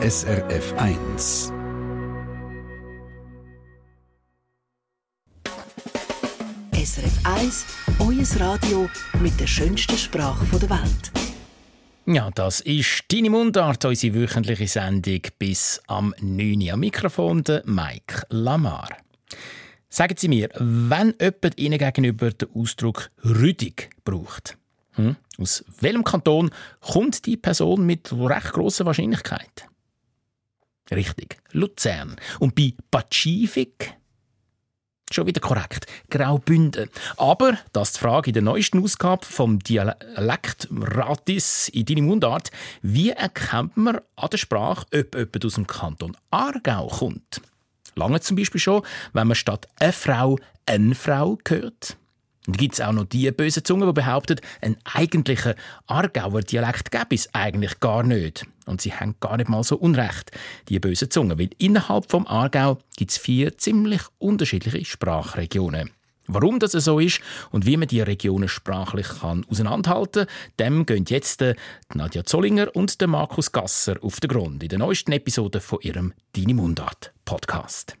SRF 1. SRF 1, euer Radio mit der schönsten Sprache der Welt. Ja, das ist deine Mundart, unsere wöchentliche Sendung bis am 9. Uhr. Am Mikrofon der Mike Lamar. Sagen Sie mir, wenn jemand Ihnen gegenüber den Ausdruck rüdig braucht, hm? aus welchem Kanton kommt die Person mit recht grosser Wahrscheinlichkeit? Richtig, Luzern. Und bei Pazifik Schon wieder korrekt. Graubünden. Aber, das ist die Frage in der neuesten Ausgabe vom Dialekt Ratis in deine Mundart. Wie erkennt man an der Sprache, ob jemand aus dem Kanton Aargau kommt? Lange zum Beispiel schon, wenn man statt eine Frau eine Frau hört. Und gibt es auch noch die böse Zunge, die behauptet, einen eigentlichen Aargauer Dialekt gäbe es eigentlich gar nicht. Und sie haben gar nicht mal so unrecht, die böse Zunge, weil innerhalb vom Aargau gibt es vier ziemlich unterschiedliche Sprachregionen. Warum das so ist und wie man die Regionen sprachlich kann auseinanderhalten kann, dem gehen jetzt Nadja Zollinger und Markus Gasser auf den Grund in der neuesten Episode von ihrem Deine Mundart Podcast.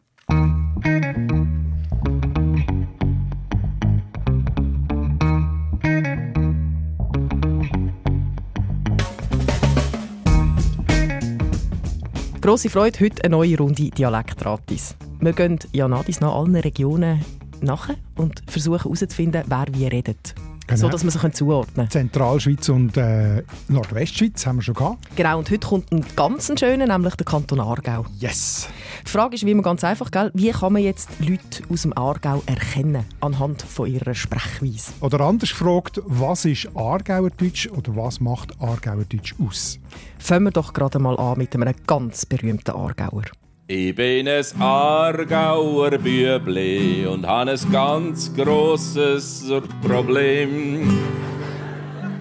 Grosse Freude, heute eine neue Runde Dialektratis. Wir gehen ja nach allen Regionen nach und versuchen herauszufinden, wer wie redet. Genau. So, dass man sich zuordnen kann. Zentralschweiz und äh, Nordwestschweiz haben wir schon gehabt. Genau, und heute kommt ein ganz schöner, nämlich der Kanton Aargau. Yes! Die Frage ist wie immer ganz einfach, gell? wie kann man jetzt Leute aus dem Aargau erkennen, anhand von ihrer Sprechweise? Oder anders gefragt, was ist Aargauerdeutsch oder was macht Aargauerdeutsch aus? Fangen wir doch gerade mal an mit einem ganz berühmten Aargauer. Ich bin ein Aargauer Bübli und habe ein ganz grosses Problem.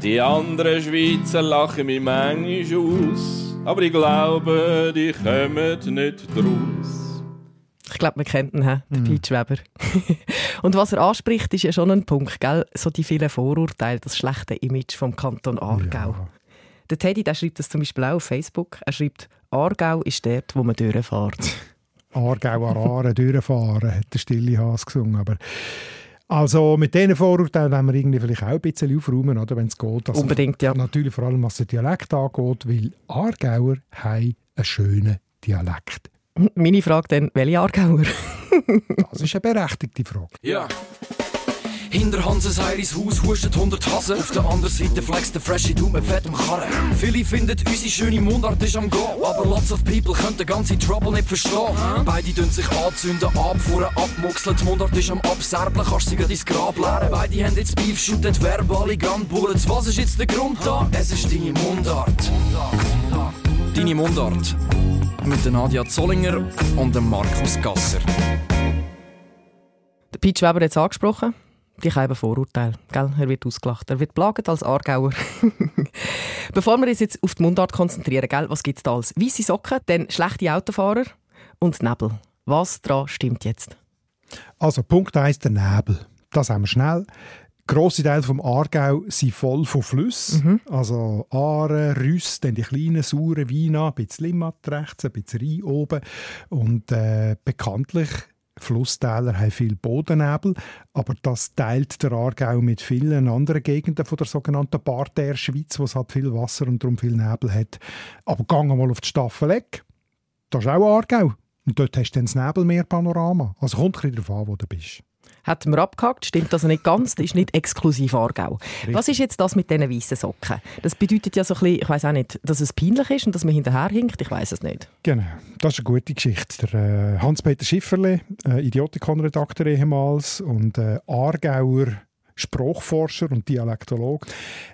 Die anderen Schweizer lachen mich manchmal aus, aber ich glaube, die kommen nicht draus. Ich glaube, wir kennen ihn, den mhm. Pete Weber. und was er anspricht, ist ja schon ein Punkt, gell? so die vielen Vorurteile, das schlechte Image vom Kanton Aargau. Ja. Der Teddy der schreibt das zum Beispiel auch auf Facebook. Er schreibt, Aargau ist dort, wo man durchfährt. Aargau Arare durchfahren, hat der stille Has gesungen. Aber also mit diesen Vorurteilen wollen wir irgendwie vielleicht auch ein bisschen aufräumen, oder, wenn es geht. Also Unbedingt, ja. Natürlich vor allem, was den Dialekt angeht, weil Aargauer haben einen schönen Dialekt. Meine Frage dann, welche Aargauer? das ist eine berechtigte Frage. Ja. Hinter Hanses Heiris Haus hustet 100 Hasen. Auf der anderen Seite flext der Freshy Du mit fettem Karren. Viele finden, unsere schöne Mundart ist am Go. Aber lots of people können den ganzen Trouble nicht verstehen. Beide tun sich anzünden, abfuhren, abmuxeln. Die Mundart ist am Abserblen, kannst sie ins Grab leeren. Beide haben jetzt Beef, shooten verbale Gunbullets. Was ist jetzt der Grund da? Es ist deine Mundart. Deine Mundart. Mit Nadia Zollinger und Markus Gasser. Der Peach Weber hat es angesprochen die haben Vorurteile. Gell? Er wird ausgelacht. Er wird plagt als Aargauer. Bevor wir uns jetzt auf die Mundart konzentrieren, gell? was gibt es da als weiße Socken, dann schlechte Autofahrer und Nebel. Was daran stimmt jetzt? Also Punkt 1, der Nebel. Das haben wir schnell. Grosse Teile vom Aargau sind voll von Flüssen. Mhm. Also Aare, Rüss, dann die kleinen, sauren Weine, ein bisschen Limmat rechts, ein bisschen Rhein oben. Und äh, bekanntlich Flusstäler haben viel Bodennebel, aber das teilt der Aargau mit vielen anderen Gegenden von der sogenannten Parterre-Schweiz, wo es halt viel Wasser und darum viel Nebel hat. Aber gang mal auf die Staffeleck, das ist auch Aargau. Und dort hast du dann das Nebelmeerpanorama. Also kommt ein bisschen darauf an, wo du bist hat wir abgehakt. Stimmt also nicht ganz, das ist nicht exklusiv Aargau. Richtig. Was ist jetzt das mit diesen weißen Socken? Das bedeutet ja so ein bisschen, ich weiß auch nicht, dass es peinlich ist und dass man hinterherhinkt, ich weiß es nicht. Genau, das ist eine gute Geschichte. Der äh, Hans-Peter Schifferle, äh, Idiotikon-Redakteur ehemals und äh, Aargauer Sprachforscher und Dialektolog,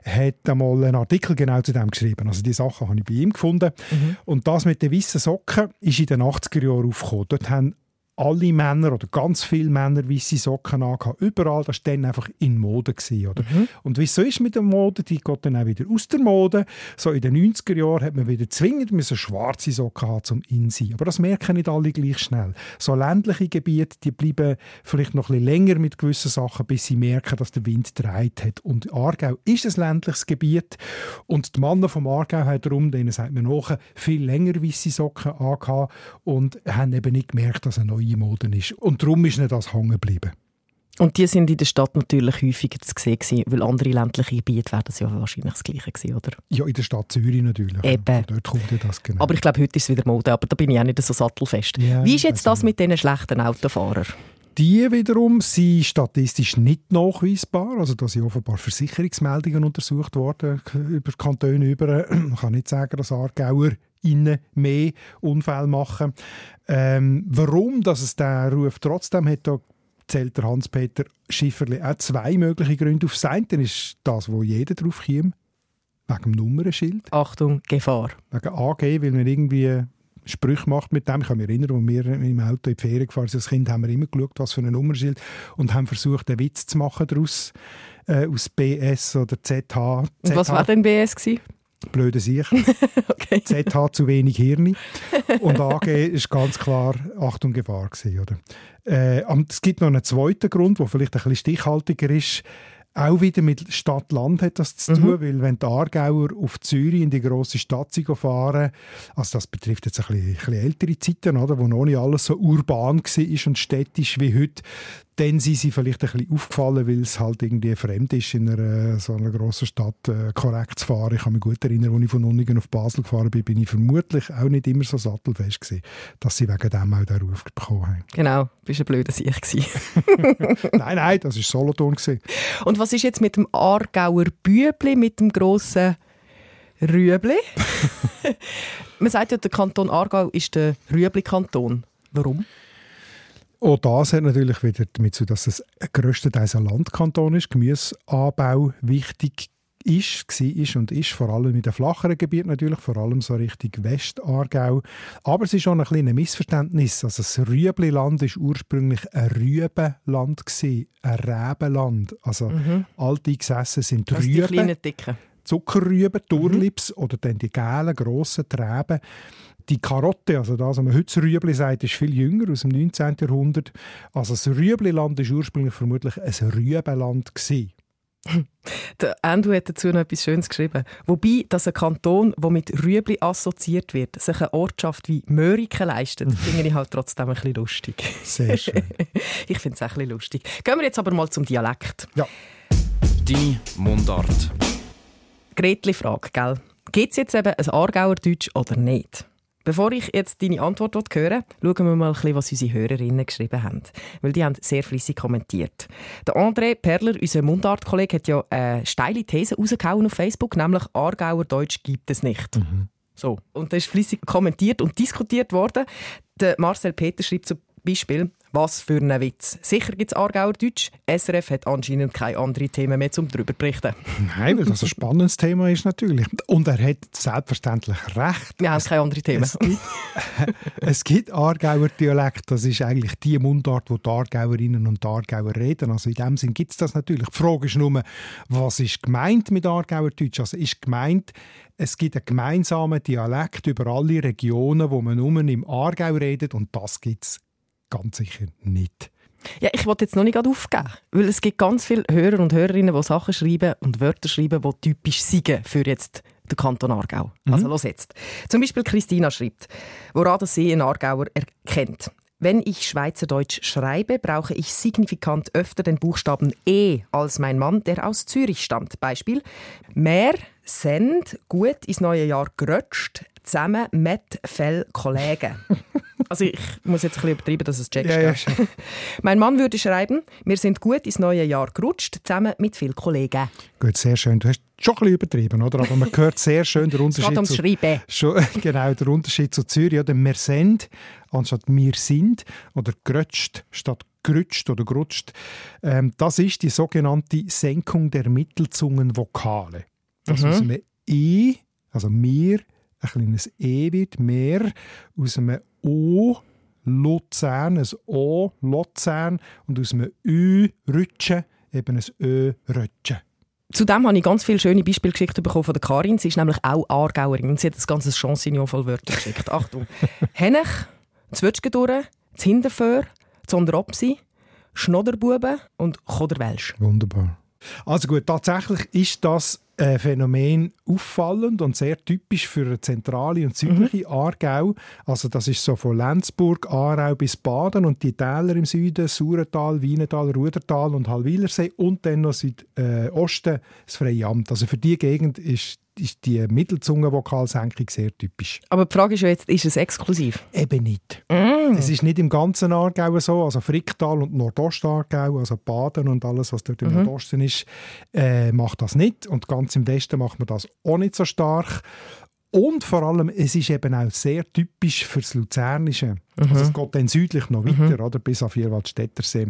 hat einmal einen Artikel genau zu dem geschrieben. Also die Sachen habe ich bei ihm gefunden. Mhm. Und das mit den weißen Socken ist in den 80er Jahren aufgekommen. Dort haben alle Männer oder ganz viele Männer weiße Socken angehabt. Überall, das war dann einfach in Mode. Gewesen, oder? Mhm. Und wie es so ist mit der Mode, die geht dann auch wieder aus der Mode. So in den 90er Jahren hat man wieder zwingend müssen schwarze Socken haben zum Insein. Aber das merken nicht alle gleich schnell. So ländliche Gebiete, die bleiben vielleicht noch ein bisschen länger mit gewissen Sachen, bis sie merken, dass der Wind dreht hat. Und Aargau ist ein ländliches Gebiet und die Männer vom Aargau haben darum, denen sagt man nachher, viel länger weiße Socken angehabt und haben eben nicht gemerkt, dass eine neue neue Mode ist. Und darum ist nicht das hängen geblieben. Und die sind in der Stadt natürlich häufiger zu sehen, weil andere ländliche Gebiete werden das ja wahrscheinlich das Gleiche gewesen, oder? Ja, in der Stadt Zürich natürlich. Eben. dort kommt ja das genau. Aber ich glaube, heute ist es wieder Mode, aber da bin ich auch nicht so sattelfest. Ja, Wie ist jetzt das mit diesen schlechten Autofahrern? Die wiederum sind statistisch nicht nachweisbar. Also da sind offenbar Versicherungsmeldungen untersucht worden über Kantone über. Man kann nicht sagen, dass Aargauer innen mehr Unfälle machen. Ähm, warum dass es der Ruf trotzdem hat, da zählt der Hans-Peter Schifferli auch zwei mögliche Gründe auf. Das eine ist das, wo jeder drauf kommt, wegen dem Nummernschild. Achtung, Gefahr. Wegen AG, weil man irgendwie Sprüche macht mit dem. Ich kann mich erinnern, als wir im Auto in die Ferien gefahren sind als Kind, haben wir immer geschaut, was für ein Nummernschild und haben versucht, einen Witz zu machen daraus, äh, aus BS oder ZH. Und was war denn BS? Gewesen? blöde Sicht. okay. ZH zu wenig Hirn. Und AG ist ganz klar Achtung Gefahr gewesen, oder? Äh, es gibt noch einen zweiten Grund, der vielleicht ein bisschen stichhaltiger ist. Auch wieder mit Stadt-Land hat das zu tun, mhm. weil wenn die Aargauer auf Zürich in die grosse Stadt fahren, also das betrifft jetzt ein bisschen, ein bisschen ältere Zeiten, oder, wo noch nicht alles so urban war und städtisch wie heute, dann sind sie vielleicht ein bisschen aufgefallen, weil es halt irgendwie fremd ist, in einer, so einer grossen Stadt äh, korrekt zu fahren. Ich kann mich gut erinnern, als ich von Unningen auf Basel gefahren bin, bin ich vermutlich auch nicht immer so sattelfest gewesen, dass sie wegen dem auch den Ruf bekommen haben. Genau, bist ein blöder Sieg Nein, nein, das war Solothurn. Gewesen. Und was ist jetzt mit dem Aargauer Bübli, mit dem grossen Rüebli? Man sagt ja, der Kanton Aargau ist der Rüebli-Kanton. Warum? Auch das hat natürlich wieder damit zu dass es grösstenteils ein Landkanton ist, Gemüseanbau wichtig ist, war und ist, vor allem in den flacheren Gebieten natürlich, vor allem so Richtung Westaargau. Aber es ist schon ein kleines Missverständnis. Also das Rüebliland war ursprünglich ein Rübenland, ein Rebenland. Also mhm. alte gesessen sind das Rüben. Die kleinen, dicken. Zuckerrüben, Turlips mhm. oder dann die gelben, grossen Treben. Die Karotte, also das, was man heute Rüebli sagt, ist viel jünger, aus dem 19. Jahrhundert. Also das Rüebliland war ursprünglich vermutlich ein Rübenland. Der Andrew hat dazu noch etwas Schönes geschrieben. Wobei, dass ein Kanton, der mit Rüebli assoziiert wird, sich eine Ortschaft wie Möriken leistet, finde ich halt trotzdem ein bisschen lustig. Sehr schön. ich finde es auch ein bisschen lustig. Gehen wir jetzt aber mal zum Dialekt. Ja. Die Mundart. Gretli-Frage, gell? Gibt es jetzt eben ein Aargauer Deutsch oder nicht? Bevor ich jetzt deine Antwort höre, schauen wir mal, ein bisschen, was unsere Hörerinnen geschrieben haben. Weil die haben sehr fließig kommentiert. Der André Perler, unser Mundart-Kollege, hat ja eine steile These rausgehauen auf Facebook, nämlich Aargauer Deutsch gibt es nicht. Mhm. So. Und das ist fließig kommentiert und diskutiert worden. Der Marcel Peter schreibt zum Beispiel, was für ein Witz. Sicher gibt es Aargauer Deutsch. SRF hat anscheinend keine anderen Themen mehr, um darüber zu berichten. Nein, weil das ein spannendes Thema ist natürlich. Und er hat selbstverständlich recht. Wir haben keine anderen Themen. Es gibt, es gibt Aargauer Dialekt. Das ist eigentlich die Mundart, wo die Aargauerinnen und die Aargauer reden. Also in dem Sinn gibt es das natürlich. Die Frage ist nur, was ist gemeint mit Aargauer Deutsch? Also ist gemeint, es gibt einen gemeinsamen Dialekt über alle Regionen, wo man nur im Aargau redet und das gibt es ganz sicher nicht. Ja, ich wollte jetzt noch nicht aufgeben, weil es gibt ganz viele Hörer und Hörerinnen, die Sachen schreiben und Wörter schreiben, die typisch sind für jetzt den Kanton Aargau. Mhm. Also los jetzt. Zum Beispiel Christina schreibt, woran das sie einen Aargauer erkennt. Wenn ich Schweizerdeutsch schreibe, brauche ich signifikant öfter den Buchstaben E als mein Mann, der aus Zürich stammt. Beispiel: Mehr, send, gut ins neue Jahr gerutscht, zusammen mit Fell Kollegen. Also ich muss jetzt ein bisschen übertreiben, dass es checkst. Ja, ja, mein Mann würde schreiben, wir sind gut ins neue Jahr gerutscht, zusammen mit vielen Kollegen. Gut, sehr schön. Du hast schon ein bisschen übertrieben, oder? Aber man hört sehr schön den Unterschied. Es geht Schreiben. Schon, genau, der Unterschied zu Zürich. Oder wir sind anstatt wir sind oder gerutscht statt gerutscht oder gerutscht. Ähm, das ist die sogenannte Senkung der Mittelzungenvokale. Das mhm. aus einem I, also mir, ein kleines E wird, mehr aus einem O Luzern ein O, Luzern und aus einem Ü, Rütschen, eben ein Ö, Rötschen. Zudem habe ich ganz viele schöne Beispiele geschickt bekommen von der Karin. Sie ist nämlich auch Aargauerin und sie hat das ganze Chansignon voll Wörter geschickt. Achtung. Hennech, Zwetschgendurre, Hinterföhr, Zonderopsi, Schnodderbuben und Choderwelsch. Wunderbar. Also gut, tatsächlich ist das ein Phänomen auffallend und sehr typisch für eine zentrale und südliche mhm. Aargau. Also das ist so von Lenzburg, Aarau bis Baden und die Täler im Süden, Saurental, Wienetal, Rudertal und Hallwilersee und dann noch Südosten äh, das Freie Amt. Also für die Gegend ist ist die Mittelzungenvokalsenkung sehr typisch. Aber die Frage ist ja jetzt, ist es exklusiv? Eben nicht. Mm. Es ist nicht im ganzen Aargau so, also Fricktal und Nordostargau, also Baden und alles, was dort im mhm. Nordosten ist, äh, macht das nicht. Und ganz im Westen macht man das auch nicht so stark. Und vor allem, es ist eben auch sehr typisch für das Luzernische. Mhm. Also es geht dann südlich noch weiter, mhm. oder, bis auf Vierwaldstättersee.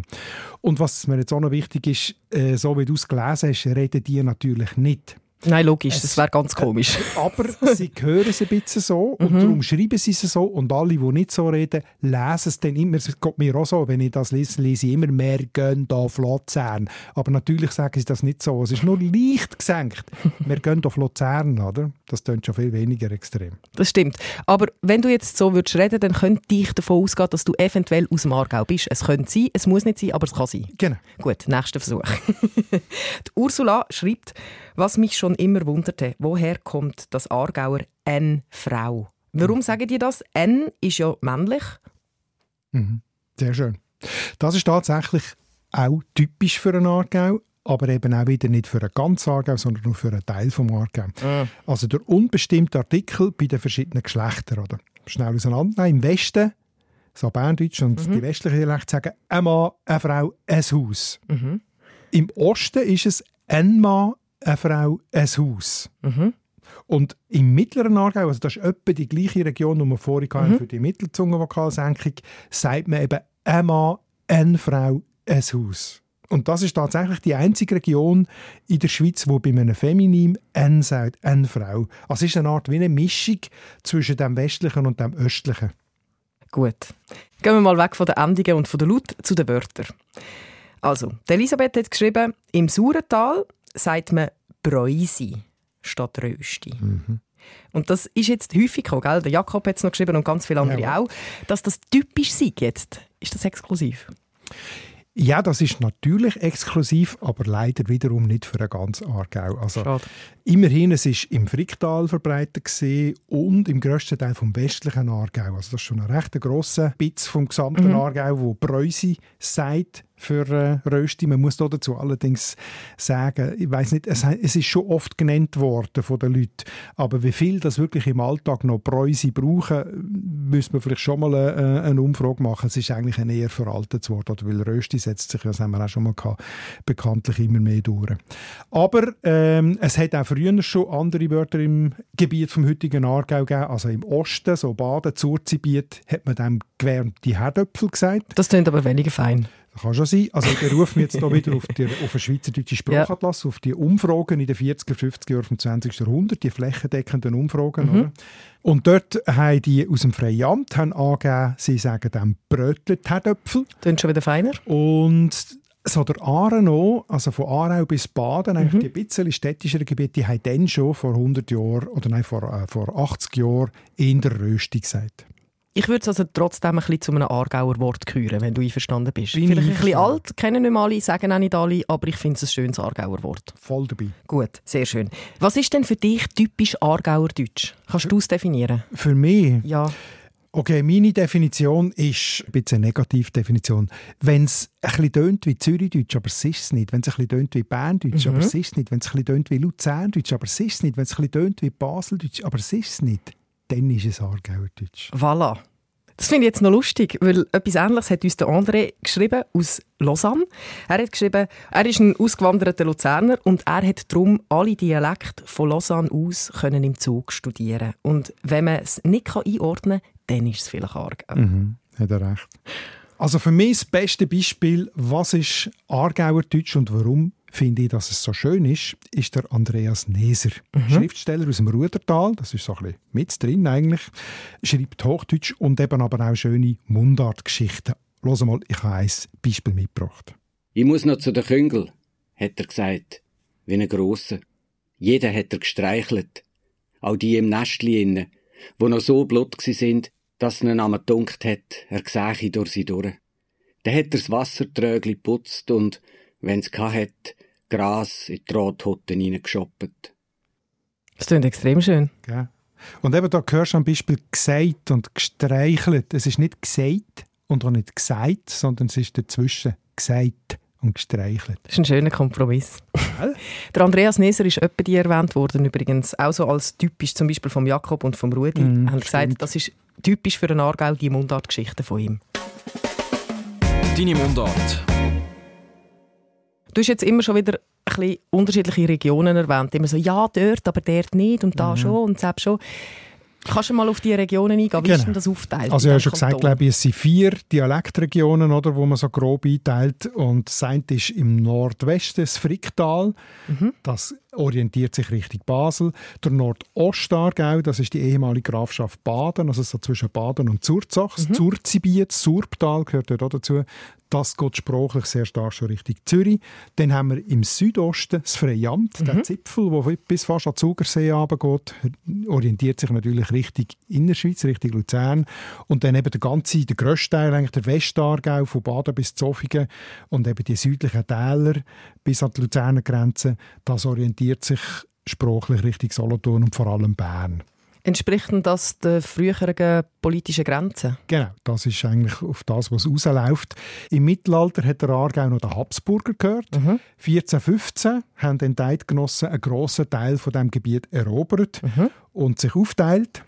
Und was mir jetzt auch noch wichtig ist, äh, so wie du es gelesen hast, reden die natürlich nicht Nein, logisch, es, das wäre ganz komisch. Äh, aber sie hören es ein bisschen so und mhm. darum schreiben sie es so und alle, die nicht so reden, lesen es dann immer, es geht mir auch so, wenn ich das lese, lese ich immer, mehr gehen auf Luzern. Aber natürlich sagen sie das nicht so, es ist nur leicht gesenkt. Wir gehen auf Luzern, oder? Das klingt schon viel weniger extrem. Das stimmt. Aber wenn du jetzt so würdest reden, dann könnte ich davon ausgehen, dass du eventuell aus dem Aargau bist. Es könnte sein, es muss nicht sein, aber es kann sein. Genau. Gut, nächster Versuch. die Ursula schreibt, was mich schon immer wunderte, woher kommt das Aargauer N-Frau? Warum mhm. sagen die das? N ist ja männlich. Mhm. Sehr schön. Das ist tatsächlich auch typisch für einen Aargau, aber eben auch wieder nicht für einen ganzen Aargau, sondern nur für einen Teil des Aargau. Mhm. Also der unbestimmte Artikel bei den verschiedenen Geschlechtern. Oder? Schnell auseinandernehmen. Im Westen, so Berndeutsch und mhm. die westlichen Dialekte sagen ein Mann, eine Frau, ein Haus. Mhm. Im Osten ist es ein Mann, eine Frau ein Haus. Mhm. Und im mittleren Aargau, also das ist etwa die gleiche Region, die wir vorhin mhm. für die Mittelzungenvokalsenkung, sagt man eben ein Mann, eine Frau, ein Haus. Und das ist tatsächlich die einzige Region in der Schweiz, wo bei einem Feminim «n» sagt, «n» Frau. Also es ist eine Art wie eine Mischung zwischen dem Westlichen und dem Östlichen. Gut. Gehen wir mal weg von den Endungen und von der Laut zu den Wörtern. Also, Elisabeth hat geschrieben, im Saurental sagt man Bräusi statt Rösti. Mhm. Und das ist jetzt häufig gekommen, gell? Der Jakob hat es noch geschrieben und ganz viele andere ja. auch. Dass das typisch sei jetzt, ist das exklusiv? Ja, das ist natürlich exklusiv, aber leider wiederum nicht für ein ganz Aargau. Also, Schade. immerhin, es ist im Fricktal verbreitet und im grössten Teil vom westlichen Aargau. Also das ist schon ein recht grosser Bitz vom gesamten mhm. Aargau, wo Preußi sagt, für äh, Rösti. Man muss dazu allerdings sagen, ich weiß nicht, es, es, ist schon oft genannt worden von den Leuten, aber wie viel das wirklich im Alltag noch Bräuse brauchen, müsste man vielleicht schon mal eine, äh, eine Umfrage machen. Es ist eigentlich ein eher veraltetes Wort, oder weil Rösti setzt sich, das haben wir auch schon mal gehabt, bekanntlich immer mehr durch. Aber ähm, es hat auch früher schon andere Wörter im Gebiet vom heutigen Aargau gegeben, also im Osten, so Baden, Zurzibiet, hat man dem gewärmte Herdöpfel gesagt. Das klingt aber weniger fein. Das kann schon sein. Also ich berufe mich jetzt hier wieder auf, die, auf den Schweizerdeutschen Sprachatlas, ja. auf die Umfragen in den 40er, 50er Jahren vom 20. Jahrhundert, die flächendeckenden Umfragen. Mhm. Und dort haben die aus dem Freien Amt haben angegeben, sie sagen dem Brötlet Herdöpfel. Klingt schon wieder feiner. Und so der Aare auch, also von Aarau bis Baden, eigentlich mhm. die ein bisschen städtischeren Gebiete, die haben dann schon vor 100 Jahren, oder nein, vor, äh, vor 80 Jahren in der Rösti gesagt. Ich würde es also trotzdem ein bisschen zu einem Aargauer Wort gehören, wenn du einverstanden bist. Bin Vielleicht ein bisschen alt, kennen nicht alle, sagen auch nicht alle, aber ich finde es ein schönes Aargauer Wort. Voll dabei. Gut, sehr schön. Was ist denn für dich typisch Aargauer Deutsch? Kannst du es definieren? Für mich? Ja. Okay, meine Definition ist ein bisschen eine Negativdefinition. Wenn es ein bisschen tönt wie Zürichdeutsch, aber es ist es nicht. Wenn es ein bisschen tönt wie Berndeutsch, mhm. aber es ist es nicht. Wenn es ein bisschen tönt wie Luzerndeutsch, aber es ist es nicht. Wenn es ein bisschen tönt wie Baseldeutsch, aber es ist es nicht dann ist es Aargauerdeutsch. Voilà. Das finde ich jetzt noch lustig, weil etwas Ähnliches hat uns der André geschrieben aus Lausanne. Er hat geschrieben, er ist ein ausgewanderter Luzerner und er hat darum alle Dialekte von Lausanne aus können im Zug studieren. Und wenn man es nicht einordnen kann, dann ist es vielleicht Aargau. Mhm, hat er recht. Also für mich das beste Beispiel, was ist Aargauerdeutsch und warum finde ich, dass es so schön ist, ist der Andreas Neser. Mhm. Schriftsteller aus dem Rudertal, das ist so ein bisschen mit drin eigentlich, schreibt Hochdeutsch und eben aber auch schöne Mundartgeschichten. Los mal, ich habe ein Beispiel mitgebracht. Ich muss noch zu den Küngel, hat er gesagt, wie ein Grosser. Jeder hat er gestreichelt, auch die im Nestli inne, wo noch so blut sind, dass ihnen einmal dunkt hat, er sähe durch sie durch. Dann hat er das Wassertrögli putzt und, wenn's hat, Gras in die Rothutten hineingeschoppt. Das klingt extrem schön. Ja. Und eben da hörst du am Beispiel gesagt und gestreichelt. Es ist nicht gesagt und auch nicht gesagt, sondern es ist dazwischen gesagt und gestreichelt. Das ist ein schöner Kompromiss. der Andreas Neser ist öppe die erwähnt worden, übrigens auch so als typisch zum Beispiel vom Jakob und vom Rudi. Mm, haben gesagt, das ist typisch für einen Aargau, die Mundartgeschichte von ihm. Deine Mundart. Du hast jetzt immer schon wieder ein bisschen unterschiedliche Regionen erwähnt. Immer so, ja, dort, aber dort nicht und da mhm. schon und selbst schon. Kannst du mal auf die Regionen eingehen? Wie genau. ist denn das aufteilt? Also, ich habe schon gesagt, glaube ich, es sind vier Dialektregionen, oder, wo man so grob einteilt. Und das eine ist im Nordwesten das Fricktal. Mhm. Das orientiert sich Richtung Basel. Der Nordostargau, das ist die ehemalige Grafschaft Baden, also so zwischen Baden und Zurzach. Mhm. Zurzgebiet, Surbtal gehört dort auch dazu. Das geht sprachlich sehr stark schon Richtung Zürich. Dann haben wir im Südosten das Freiamt, mhm. der Zipfel, der bis fast an Zugersee geht, orientiert sich natürlich Richtung Innerschweiz, Richtung Luzern. Und dann eben der ganze, der grösste Teil, eigentlich der Westargau, von Baden bis Zofingen und eben die südlichen Täler bis an die Luzerner Grenze, das orientiert sich sprachlich Richtung Solothurn und vor allem Bern. Entspricht das den früheren politischen Grenzen? Genau, das ist eigentlich auf das, was rausläuft. Im Mittelalter hat der Aargau noch den Habsburger gehört. Mhm. 1415 haben die Eidgenossen einen grossen Teil von dem Gebiet erobert mhm. und sich aufteilt.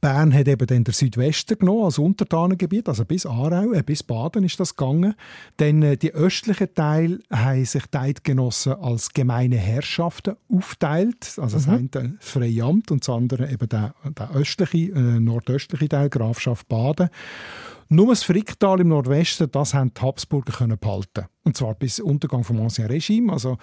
Bern hat eben dann der Südwesten genommen als Untertanengebiet, also bis Aarau, äh, bis Baden ist das gegangen. Dann äh, die östlichen Teil haben sich die Eidgenossen als gemeine Herrschaften aufteilt, also das mhm. eine das Freie Amt und das andere eben der, der östliche, äh, nordöstliche Teil, Grafschaft Baden. Nur das Fricktal im Nordwesten, das haben die Habsburger können behalten. Und zwar bis Untergang vom Ancien Regime, also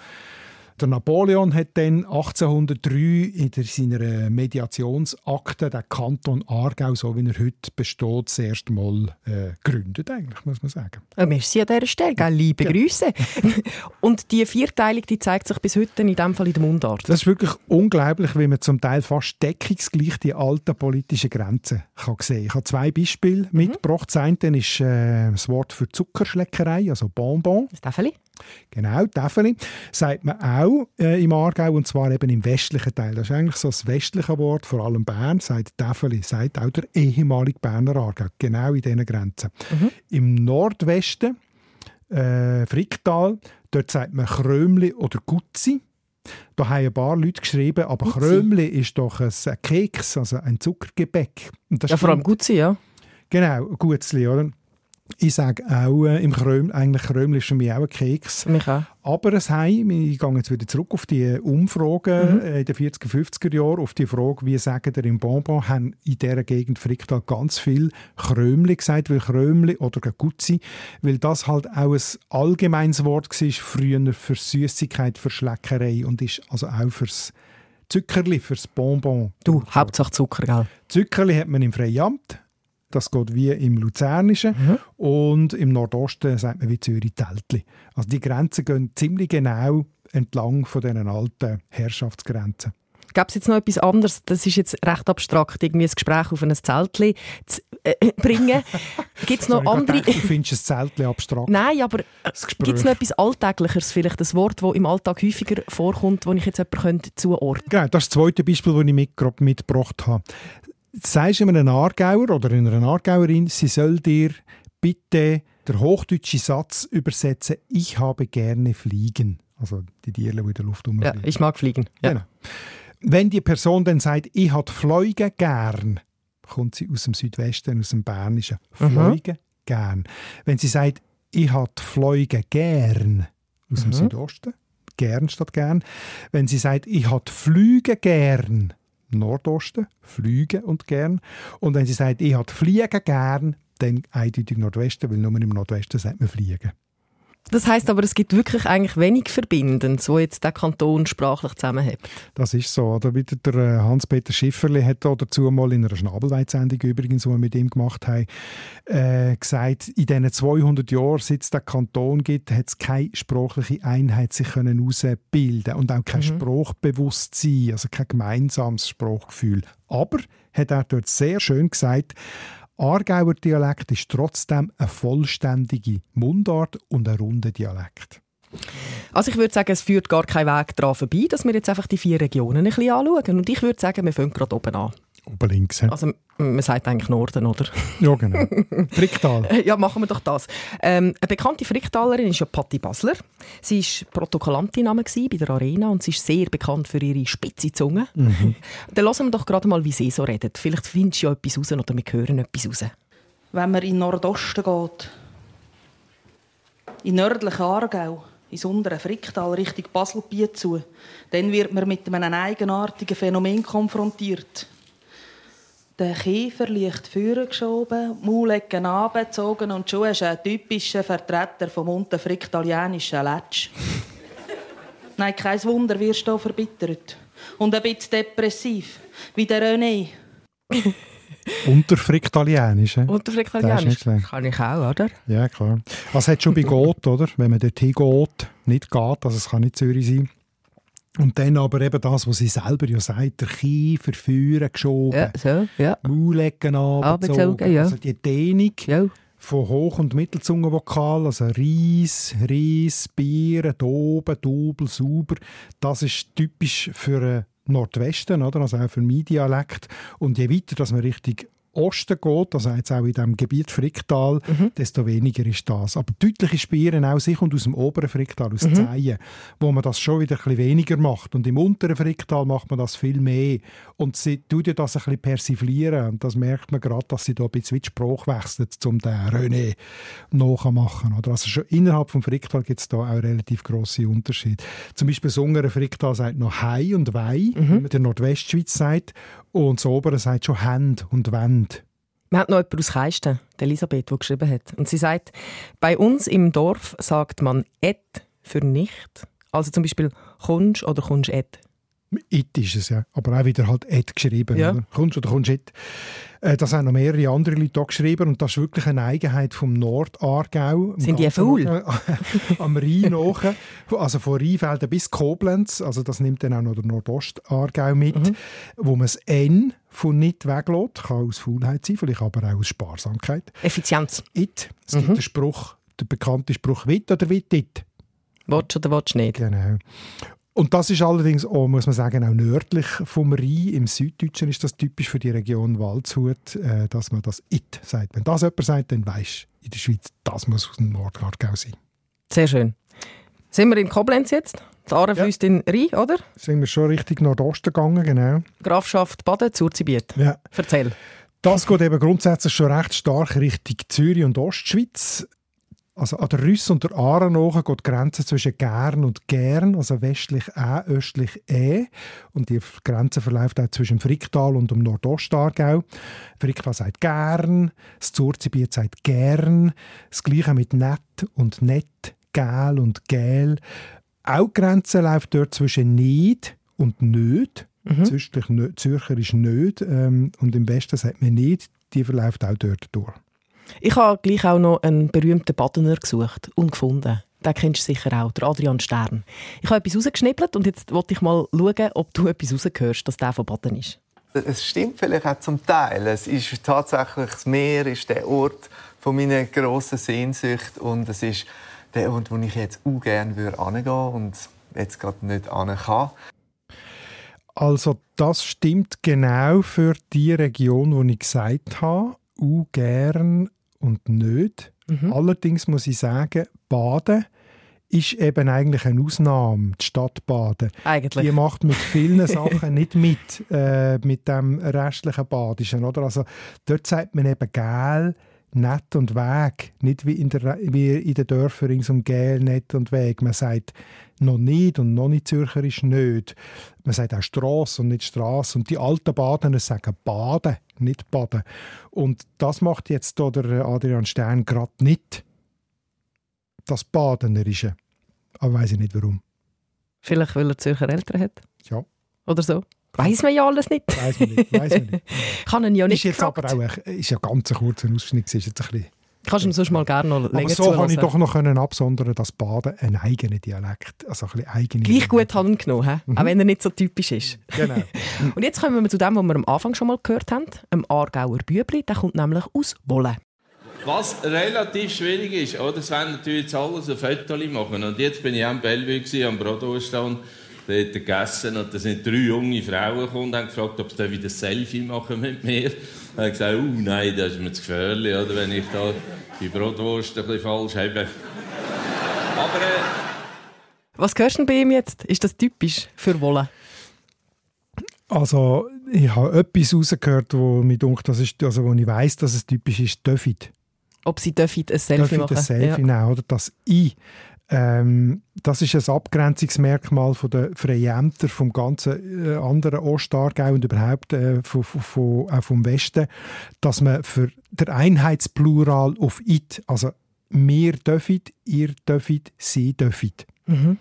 der Napoleon hat dann 1803 in seiner Mediationsakte den Kanton Aargau, so wie er heute besteht, das erste Mal äh, gegründet, eigentlich, muss man sagen. Ja, merci an dieser Stelle, gell? liebe ja. Grüße. Und die Vierteilung die zeigt sich bis heute in dem Fall in der Mundart. Das ist wirklich unglaublich, wie man zum Teil fast deckungsgleich die alten politischen Grenzen kann sehen Ich habe zwei Beispiele mhm. mitgebracht. Das eine ist äh, das Wort für Zuckerschleckerei, also Bonbon. Das Täfeli? Genau, Täfeli. Sagt man auch äh, im Aargau, und zwar eben im westlichen Teil. Das ist eigentlich so das westliche Wort, vor allem Bern, sagt Täfeli, sagt auch der ehemalige Berner Aargau, genau in diesen Grenzen. Mhm. Im Nordwesten, äh, Fricktal, dort sagt man Krömli oder Gutzi. Da haben ein paar Leute geschrieben, aber Gutzi. Krömli ist doch ein Keks, also ein Zuckergebäck. ja, vor allem Gutzi, ja. Genau, Gutzli, oder? Ich sage auch, äh, im Kröm, eigentlich Krömel ist für mich auch ein Keks. Mich auch. Aber es heim, ich gehe jetzt wieder zurück auf die Umfragen mhm. Äh, in den 40er, 50er Jahren, auf die Frage, wie sagen der im Bonbon, haben in dieser Gegend Fricktal ganz viel Krömli gesagt, weil Krömli oder Gutzi, weil das halt auch ein allgemeines Wort war früher für Süßigkeit, für Schleckerei und ist also auch fürs Zuckerli, fürs Bonbon. Du, Hauptsache Zucker, gell? Zuckerli hat man im Freiamt das geht wie im Luzernischen. Mhm. Und im Nordosten sagt man wie Zürich-Teltli. Also die Grenzen gehen ziemlich genau entlang von diesen alten Herrschaftsgrenzen. Gäbe es jetzt noch etwas anderes? Das ist jetzt recht abstrakt, irgendwie ein Gespräch auf ein Zeltli zu äh, bringen. Gibt es noch andere... Gedacht, du findest ein Zeltli abstrakt? Nein, aber äh, gibt es noch etwas Alltäglicheres, vielleicht ein Wort, das im Alltag häufiger vorkommt, das ich jetzt jemanden zuordnen könnte? Genau, das ist das zweite Beispiel, das ich mitgebracht habe sagst du einem Aargauer oder einer Aargauerin, sie soll dir bitte den hochdeutschen Satz übersetzen, ich habe gerne fliegen. Also die Tiere, die in der Luft rumfliegen. Ja, ich mag fliegen. Ja. Genau. Wenn die Person dann sagt, ich habe Fliegen gern, kommt sie aus dem Südwesten, aus dem Bernischen. Fliegen mhm. gern. Wenn sie sagt, ich habe Fliegen gern, aus dem mhm. Südosten, gern statt gern. Wenn sie sagt, ich habe Flüge gern, Nordosten, fliegen und gern. Und wenn sie sagt, ich habe fliegen gern, dann eindeutig Nordwesten, weil nur im Nordwesten sagt man fliegen. Das heißt aber, es gibt wirklich eigentlich wenig Verbindendes, wo jetzt der Kanton sprachlich zusammenhält. Das ist so. Oder wieder der äh, Hans-Peter Schifferli hat dazu mal in einer Schnabelweitsendung übrigens, die wir mit ihm gemacht haben, äh, gesagt, in diesen 200 Jahren, seit es den Kanton gibt, hat es keine sprachliche Einheit sich können herausbilden und auch kein mhm. Sprachbewusstsein, also kein gemeinsames Sprachgefühl. Aber, hat er dort sehr schön gesagt, Aargauer Dialekt ist trotzdem eine vollständige Mundart und ein runder Dialekt. Also ich würde sagen, es führt gar keinen Weg daran vorbei, dass wir jetzt einfach die vier Regionen ein bisschen anschauen. Und ich würde sagen, wir fangen gerade oben an. Oben links. He? Also man sagt eigentlich Norden, oder? Ja, genau. Fricktal. ja, machen wir doch das. Ähm, eine bekannte Fricktalerin ist ja Patti Basler. Sie war Protokollantin bei der Arena und sie ist sehr bekannt für ihre spitze Zunge. Mhm. Dann hören wir doch gerade mal, wie sie so redet. Vielleicht findest du ja etwas raus oder wir hören etwas raus. Wenn man in Nordosten geht, in nördlichen Aargau, ins untere Fricktal Richtung Baselbiet zu, dann wird man mit einem eigenartigen Phänomen konfrontiert. Der Käfer leicht vorgeschoben, Maulecken abgezogen und schon ist ein typischer Vertreter vom unterfriktalienischen Letsch. Nein, kein Wunder, wirst du verbittert. Und ein bisschen depressiv, wie der René. Unterfriktalienisch, eh? Unterfriktalienisch, kann ich auch, oder? Ja, klar. Was hat schon bei Gott, oder? Wenn man dort hingeht, nicht geht, also es kann nicht Zürich sein, und dann aber eben das, was sie selber ja sagt, der Kiefer führen geschoben, ja, so, ja. Maulecken abgezogen, ja. also die Dehnung ja. von Hoch- und Mittelzungenvokal, also Reis, Reis, Bieren, Doben, Dobel, Sauber, das ist typisch für Nordwesten, oder? also auch für mein Dialekt. Und je weiter dass man richtig Osten geht, also jetzt auch in dem Gebiet Fricktal, mhm. desto weniger ist das. Aber deutliche Spieren auch sich und aus dem oberen Fricktal, aus mhm. Zeien, wo man das schon wieder ein bisschen weniger macht. Und im unteren Fricktal macht man das viel mehr. Und sie tut ja das ein bisschen persiflieren. Und das merkt man gerade, dass sie da ein bisschen die Sprache wechselt, um den René nachzumachen. Oder? Also schon innerhalb des Fricktal gibt es da auch relativ grosse Unterschiede. Zum Beispiel das untere Fricktal sagt noch Hei und Wei, mhm. wie man in Nordwestschweiz sagt. Und das obere sagt schon Hand und Wend. Man hat noch jemanden aus Keisten, Elisabeth, die geschrieben hat. Und sie sagt, bei uns im Dorf sagt man «et» für «nicht». Also zum Beispiel «Kunsch» oder «Kunsch et». «It» ist es ja, aber auch wieder halt «et» geschrieben. Ja. Oder? «Kunsch» oder «Kunsch et». Äh, das haben noch mehrere andere Leute auch geschrieben und das ist wirklich eine Eigenheit vom Nordaargau. Sind die faul? Am Rhein nach, also von Rheinfelden bis Koblenz, also das nimmt dann auch noch der Nordostaargau mit, mhm. wo man das N von nicht weglässt, kann aus Faulheit sein, vielleicht aber auch aus Sparsamkeit. Effizienz. It. Es mhm. gibt den Spruch, der bekannte Spruch «Wit» oder «Wit it». Willst oder willst nicht? Genau. Und das ist allerdings auch, muss man sagen, auch nördlich vom Rhein. Im Süddeutschen ist das typisch für die Region Waldshut, äh, dass man das «it» sagt. Wenn das jemand sagt, dann weisst in der Schweiz, das muss aus dem Nordgargau sein. Sehr schön. Sind wir in Koblenz jetzt? Die Aare fließt ja. in Rhein, oder? Sind wir schon Richtung Nordosten gegangen, genau. Grafschaft Baden, Zurzibiet. Ja. Erzähl. Das geht eben grundsätzlich schon recht stark Richtung Zürich und Ostschweiz. Also an der Rüss und der Aare nach geht die Grenze zwischen Gern und Gern, also westlich Ä, östlich E. Und die Grenze verläuft auch zwischen Fricktal und dem Nordostargau. Fricktal sagt Gern, das Zurzibiet sagt Gern. Das gleiche mit Nett und Nett, Gel und Gel. Auch die Grenze läuft dort zwischen Nicht und Nöt. Mhm. Zürcher ist Nöt ähm, und im Westen sagt man nicht. Die verläuft auch dort durch. Ich habe gleich auch noch einen berühmten Badener gesucht und gefunden. Den kennst du sicher auch, der Adrian Stern. Ich habe etwas rausgeschnippelt und jetzt wollte ich mal schauen, ob du etwas rausgehörst, dass der von Baden ist. Es stimmt vielleicht auch zum Teil. Es ist tatsächlich, das Meer ist der Ort von meiner grossen Sehnsucht und es ist der Ort, wo ich jetzt auch gerne hingehen würde und jetzt gerade nicht hin kann. Also das stimmt genau für die Region, die ich gesagt habe. Auch gern und nicht. Mhm. Allerdings muss ich sagen, Baden ist eben eigentlich eine Ausnahme, die Stadt Baden. Eigentlich. Die macht mit vielen Sachen nicht mit, äh, mit dem restlichen Badischen. Oder? Also, dort sagt man eben «gel», «nett» und «weg». Nicht wie in, der, wie in den Dörfern rings um «gel», «nett» und «weg». Man sagt noch nicht und noch nicht Zürcherisch nicht. Man sagt auch Strasse und nicht Straße. Und die alten Badener sagen Baden, nicht Baden. Und das macht jetzt der Adrian Stern gerade nicht. das Badenerische. Aber weiß ich nicht warum. Vielleicht, weil er Zürcher Eltern hat? Ja. Oder so? Weiß man ja alles nicht. Weiß man nicht. Weiss man nicht. Kann ihn ja nicht ist jetzt gefragt. aber auch ein, ist ja ganz ein kurzer Ausschnitt. Ist jetzt ein bisschen. Kannst du ihm sonst mal gerne noch länger Aber so kann ich zuhören. doch noch können absondern, dass Baden ein eigener Dialekt, also ein bisschen eigene. Gleich gut haben genommen, hä? auch wenn er nicht so typisch ist. Genau. Und jetzt kommen wir zu dem, was wir am Anfang schon mal gehört haben, einem Aargauer Bübli. Der kommt nämlich aus Wolle. Was relativ schwierig ist, oder? Es wollen natürlich jetzt alles ein Foto machen. Und jetzt bin ich am Bellevue, am Bratwurststand, dort gegessen. Und da sind drei junge Frauen gekommen und haben gefragt, ob sie wieder ein Selfie machen mit mir. Da habe ich gesagt, oh nein, das ist mir zu gefährlich, oder? Wenn ich da die Bratwurst ein bisschen falsch habe. Aber äh, Was hörst du denn bei ihm jetzt? Ist das typisch für Wolle? Also, ich habe etwas rausgehört, wo mir denkt, das ist, also wo ich weiss, dass es typisch ist, Döfit. Ob sie dürfen ein Selfie Döfit machen ein Selfie Ja. nehmen, oder? Das I. Ähm, das ist ein Abgrenzungsmerkmal von der Freiämter vom ganzen äh, anderen Ostargau und überhaupt äh, von, von, von, auch vom Westen, dass man für der Einheitsplural auf it, also wir dürfen, ihr dürft, sie dürfen. Mhm.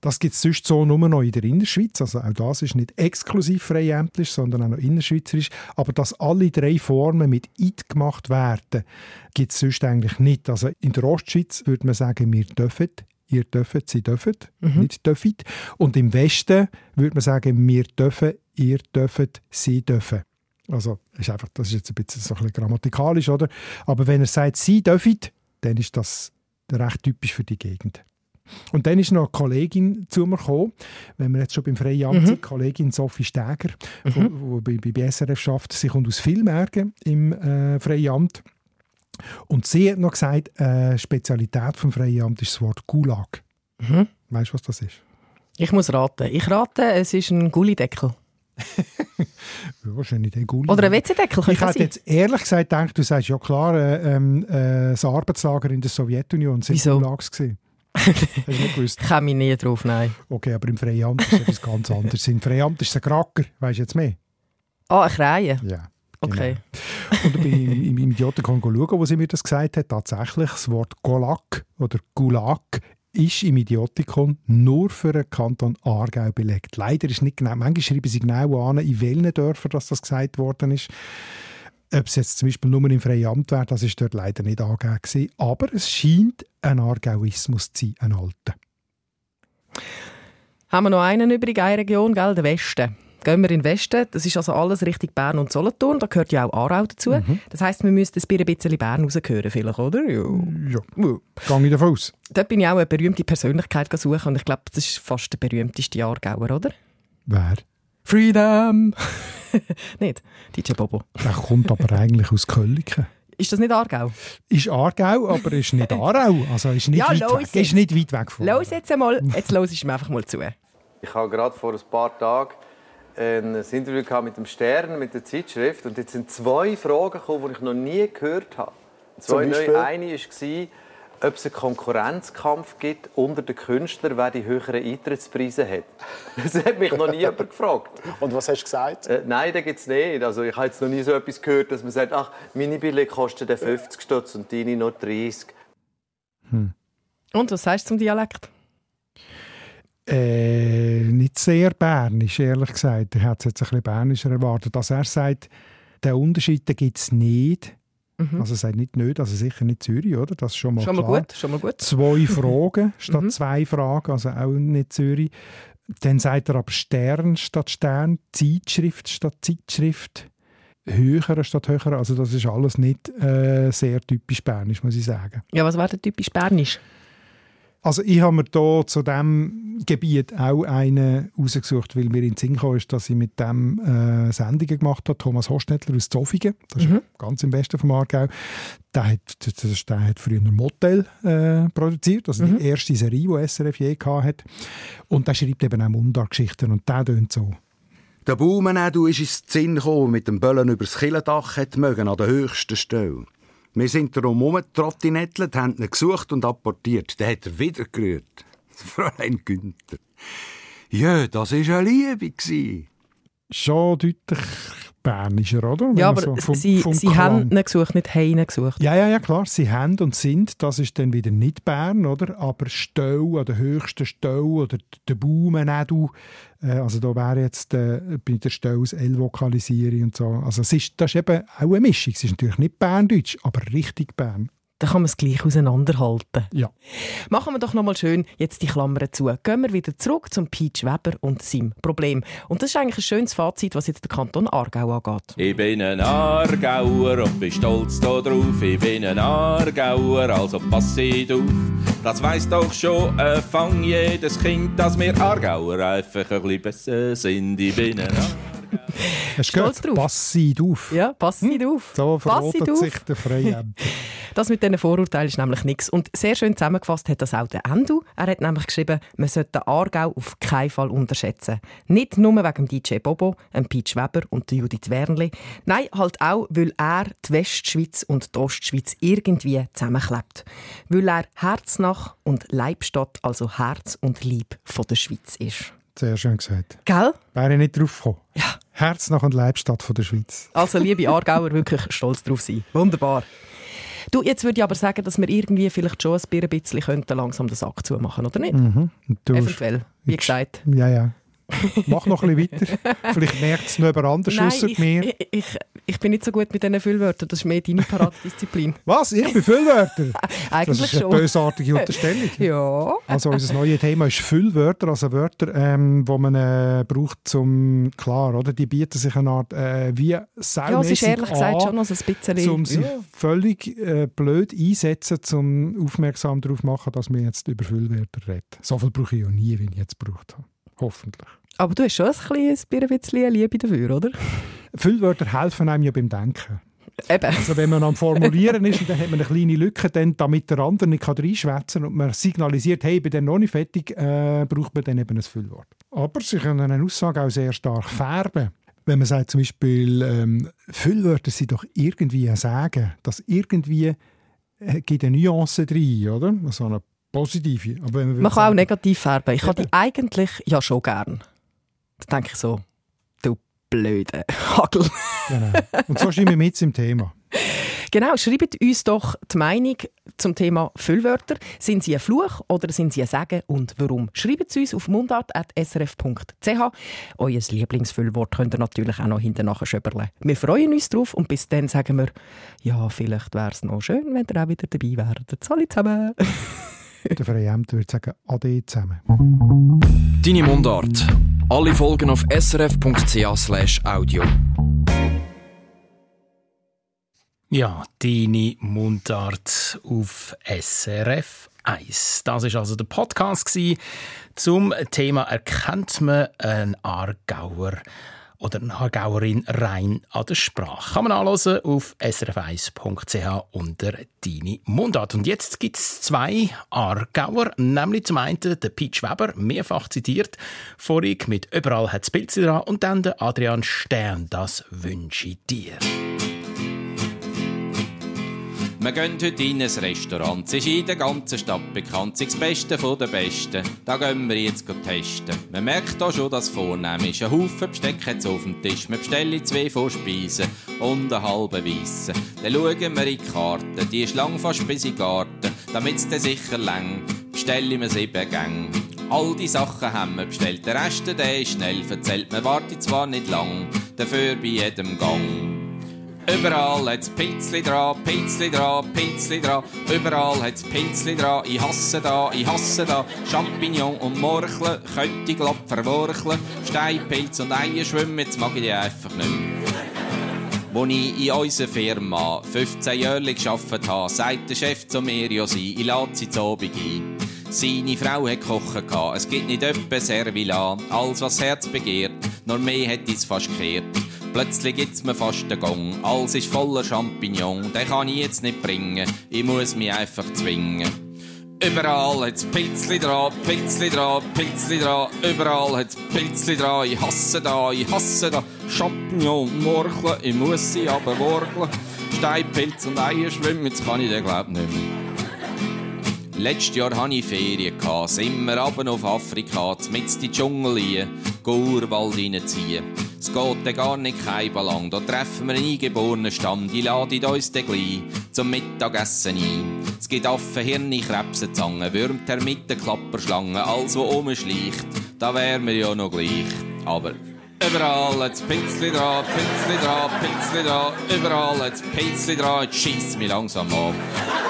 Das gibt es sonst so nur noch in der Innerschweiz. Also auch das ist nicht exklusiv freiämtlich, sondern auch noch innerschweizerisch. Aber dass alle drei Formen mit «it» gemacht werden, gibt es sonst eigentlich nicht. Also in der Ostschweiz würde man sagen, wir dürfen, ihr dürft, sie dürfen, Mhm. nicht dürfen. Und im Westen würde man sagen, wir dürfen, ihr dürft, sie dürfen. Also ist einfach, das ist jetzt ein bisschen, so ein bisschen grammatikalisch, oder? Aber wenn er sagt, sie dürfen, dann ist das recht typisch für die Gegend. Und dann ist noch eine Kollegin zu mir gekommen, wenn wir jetzt schon beim freien Amt Mhm. sind, Kollegin Sophie Steger, die bei, bei BSRF schafft. Sie kommt aus Villmergen im äh, freien Amt. Und sie hat noch gesagt, äh, Spezialität vom freien Amt ist das Wort Gulag. Mhm. Weißt du, was das ist? Ich muss raten. Ich rate, es ist ein Gullideckel. Ja, wahrscheinlich der Gulag. Oder ein WC-Deckel, könnte Ich hätte jetzt ehrlich gesagt gedacht, du sagst, ja klar, äh, ähm, äh, das Arbeitslager in der Sowjetunion sind Wieso? Gulags gewesen. Hast du nicht gewusst? Ich komme nie drauf, nein. Okay, aber im Freiamt ist etwas ganz anderes. Im Freiamt ist es ein Kracker, weißt du jetzt mehr? Ah, eine Krähe? Ja. Okay. Und ich bin im, im, im Idiotenkon schauen, wo sie mir das gesagt hat. Tatsächlich, das Wort Golak oder Gulag ist im Idiotikon nur für den Kanton Aargau belegt. Leider ist nicht genau, manchmal schreiben sie genau an, in welchen Dörfern das, das gesagt worden ist. Ob es jetzt zum Beispiel nur im freien Amt wäre, das ist dort leider nicht angegeben. Aber es scheint ein Aargauismus zu sein, ein alter. Haben wir noch einen übrig, eine Region, gell? der Westen. Gehen wir in den Westen, das ist also alles Richtung Bern und Solothurn, da gehört ja auch Aarau dazu. Mhm. Das heisst, wir müssten ein bisschen Bern rausgehören vielleicht, oder? Ja. Ja, gehe ich davon aus. Dort bin ich auch eine berühmte Persönlichkeit suchen und ich glaube, das ist fast der berühmteste Aargauer, oder? Wer? Freedom! nicht? DJ Bobo. Der kommt aber eigentlich aus Kölliken. Ist das nicht Aargau? Ist Aargau, aber ist nicht Aarau. Also ist nicht, Ja, weit, weg. jetzt. ist nicht weit weg von Los jetzt einmal, jetzt los ich mir einfach mal zu. Ich habe gerade vor ein paar Tagen ein Interview gehabt mit dem Stern, mit der Zeitschrift. Und jetzt sind zwei Fragen gekommen, die ich noch nie gehört habe. Zwei neue. Eine war, ob es einen Konkurrenzkampf gibt unter den Künstlern, wer die höheren Eintrittspreise hat. Das hat mich noch nie jemand gefragt. Und was hast du gesagt? Äh, nein, das gibt es nicht. Also ich habe jetzt noch nie so etwas gehört, dass man sagt, ach, meine Billett kosten dann 50 Stutz und deine nur 30. Und was sagst du zum Dialekt? Äh, nicht sehr bernisch, ehrlich gesagt. Ich hätte es jetzt ein bisschen bernischer erwartet. Dass er sagt, den Unterschied gibt es nicht. Mhm. Also er sagt nicht nicht, also sicher nicht Zürich, oder? Das ist schon mal Schon mal klar. gut, schon mal gut. Zwei Fragen statt Mhm. zwei Fragen, also auch nicht Zürich. Dann sagt er aber Stern statt Stern, Zeitschrift statt Zeitschrift, höher statt höher. Also das ist alles nicht äh, sehr typisch bernisch, muss ich sagen. Ja, was wäre denn typisch bernisch? Also ich habe mir da zu diesem Gebiet auch einen rausgesucht, weil mir in den Sinn gekommen ist, dass ich mit dem äh, Sendungen gemacht habe. Thomas Hostnettler aus Zofingen, das ist Mhm. ganz im Westen vom Aargau. Der hat, der hat früher ein Motel äh, produziert, also Mhm. die erste Serie, die SRF je hatte. Und der schreibt eben auch Mundartgeschichten und der tönt so. Der Baumenädu ist ins Zinn gekommen, mit dem Böllen übers Killendach hat mögen, an der höchsten Stelle. Wir sind darum rumgetrottinettelt, haben ihn gesucht und apportiert. Dann hat er wieder gerührt. Fräulein Günther. Ja, das war eine Liebe. Schon deutlich bernischer, oder? Wenn Ja, aber so sie, sie haben ihn gesucht, nicht ihn gesucht. Ja, ja, ja, klar. Sie haben und sind, das ist dann wieder nicht Bern, oder? Aber Stau, an der höchsten Stau oder der Baumenedu, äh, also da wäre jetzt äh, bei der Stau das L-Vokalisierung und so. Also es ist, das ist eben auch eine Mischung. Es ist natürlich nicht Berndeutsch, aber richtig Bern. Da kann man es gleich auseinanderhalten. Ja. Machen wir doch noch mal schön jetzt die Klammern zu. Gehen wir wieder zurück zum Peach Weber und seinem Problem. Und das ist eigentlich ein schönes Fazit, was jetzt der Kanton Aargau angeht. Ich bin ein Aargauer und bin stolz da drauf. Ich bin ein Aargauer, also passet auf. Das weiss doch schon, äh, fang jedes Kind, dass wir Aargauer einfach ein bisschen besser sind. Ich bin ein Aargauer. Hast du gehört? drauf. Passid auf. Ja, pass nicht auf. So Pass nicht verrotet auf. sich der Freie. Das mit diesen Vorurteilen ist nämlich nichts. Und sehr schön zusammengefasst hat das auch der Endu. Er hat nämlich geschrieben, man sollte den Aargau auf keinen Fall unterschätzen. Nicht nur wegen DJ Bobo, dem Peach Weber und Judith Wernli. Nein, halt auch, weil er die Westschweiz und die Ostschweiz irgendwie zusammenklebt. Weil er Herznach und Leibstadt, also Herz und Lieb von der Schweiz ist. Sehr schön gesagt. Gell? Wäre ich nicht drauf gekommen. Ja. Herz nach und Leibstadt von der Schweiz. Also, liebe Aargauer, wirklich stolz drauf sein. Wunderbar. Du, jetzt würde ich aber sagen, dass wir irgendwie vielleicht schon ein bisschen langsam den Sack zumachen, oder nicht? Mhm. Eventuell, wie gesagt. Ja, ja. Mach noch ein bisschen weiter. Vielleicht merkt es noch jemand anders ich, mir. ich, ich, ich bin nicht so gut mit diesen Füllwörtern. Das ist mehr deine Paradedisziplin. Was? Ich bin Füllwörter? Eigentlich das ist schon. eine bösartige Unterstellung. ja. Also unser neues Thema ist Füllwörter, also Wörter, ähm, die man äh, braucht zum, klar, oder? Die bieten sich eine Art, äh, wie Ja, saumässig es ist ehrlich gesagt an, schon noch so ein bisschen... um sie ja. völlig äh, blöd einsetzen, um aufmerksam darauf zu machen, dass wir jetzt über Füllwörter reden. So viel brauche ich ja nie, wie ich jetzt gebraucht habe. Hoffentlich. Aber du hast schon ein kleines bisschen Liebe dafür, oder? Füllwörter helfen einem ja beim Denken. Eben. Also wenn man am Formulieren ist und dann hat man eine kleine Lücke, dann, damit der andere nicht reinschwätzen kann und man signalisiert, hey, bin dann noch nicht fertig, äh, braucht man dann eben ein Füllwort. Aber sie können eine Aussage auch sehr stark färben. Wenn man sagt zum Beispiel, ähm, Füllwörter sind doch irgendwie ein Sagen, dass irgendwie äh, gibt eine Nuance drin, oder? So eine positive. Aber wenn man, Man kann auch sagen- negativ färben. Ich habe die eigentlich ja schon gern. Da denke ich so, du blöde Hagel. Genau. Und so sind wir mit im Thema. Genau, schreibt uns doch die Meinung zum Thema Füllwörter. Sind sie ein Fluch oder sind sie ein Sagen und warum? Schreibt es uns auf mundart.srf.ch. Euer Lieblingsfüllwort könnt ihr natürlich auch noch hinten schöberle. Wir freuen uns drauf und bis dann sagen wir, ja, vielleicht wäre es noch schön, wenn ihr auch wieder dabei wärt. Alle zusammen. Der Freie Amt würde sagen, Ade zusammen. Deine Mundart. Alle Folgen auf srf.ch audio. Ja, deine Mundart auf SRF 1. Das war also der Podcast zum Thema «Erkennt man einen Aargauer oder eine Aargauerin rein an der Sprache?» Kann man anhören auf srf1.ch unter «Deine Mundart». Und jetzt gibt es zwei Aargauer, nämlich zum einen den Peach Weber, mehrfach zitiert, vorig mit «Überall hat's Pilze dran» und dann der Adrian Stern, «Das wünsche ich dir». Wir gehen heute in ein Restaurant, es ist in der ganzen Stadt bekannt, es ist das Beste von den Besten. Da gehen wir jetzt testen. Man merkt auch schon, dass vornehm ist. Ein Haufen Besteck hat's auf dem Tisch. Wir bestellen zwei von Speisen und einen halben Weissen. Dann schauen wir in die Karte, die ist lang fast bis in den Garten. Damit's dann sicher lang, bestellen wir sieben Gänge. All die Sachen haben wir bestellt, der Rest der ist schnell verzählt. Man wartet zwar nicht lang, dafür bei jedem Gang. Überall hat's Pilzli dran, Pilzli dran, Pilzli dran. Überall hat's Pilzli dran. Ich hasse da, ich hasse da. Champignon und Morcheln, könnte ich glatt verwurcheln. Steinpilz und Eier schwimmen, jetzt mag ich die einfach nicht mehr. Als ich in unserer Firma 15 Jahre gearbeitet habe, sagt der Chef zu mir, ja sie, ich lade sie zu Abend ein. Seine Frau hat kochen es gibt nicht öppe Servilan, alles was das Herz begehrt, nur mehr hätte ich's fast gekehrt. Plötzlich gibt's mir fast den Gong, alles ist voller Champignon, den kann ich jetzt nicht bringen, ich muss mich einfach zwingen. Überall hat's Pilzli dran, Pilzli dran, Pilzli dran. Überall hat's Pilzli dran. Ich hasse da, ich hasse da. Champignon Morcheln, ich muss sie aber worgeln. Steinpilz und Eier schwimmen, jetzt kann ich den glaub nicht mehr. Letztes Jahr hatte ich Ferien, sind wir runter auf Afrika, mit in die Dschungel Urwald reinziehen. Es geht gar nicht kein Belang, da treffen wir einen eingeborenen Stamm, die laden uns dann gleich zum Mittagessen ein. Es gibt Affen, Hirne, Krebse, Zangen, Würm, Termiten, Klapperschlangen, alles was rumschleicht, da wären wir ja noch gleich. Aber überall ein Pinsli dran, Pinsli dran, Pinsli dran, überall ein Pinsli dran, jetzt schiess mich langsam an.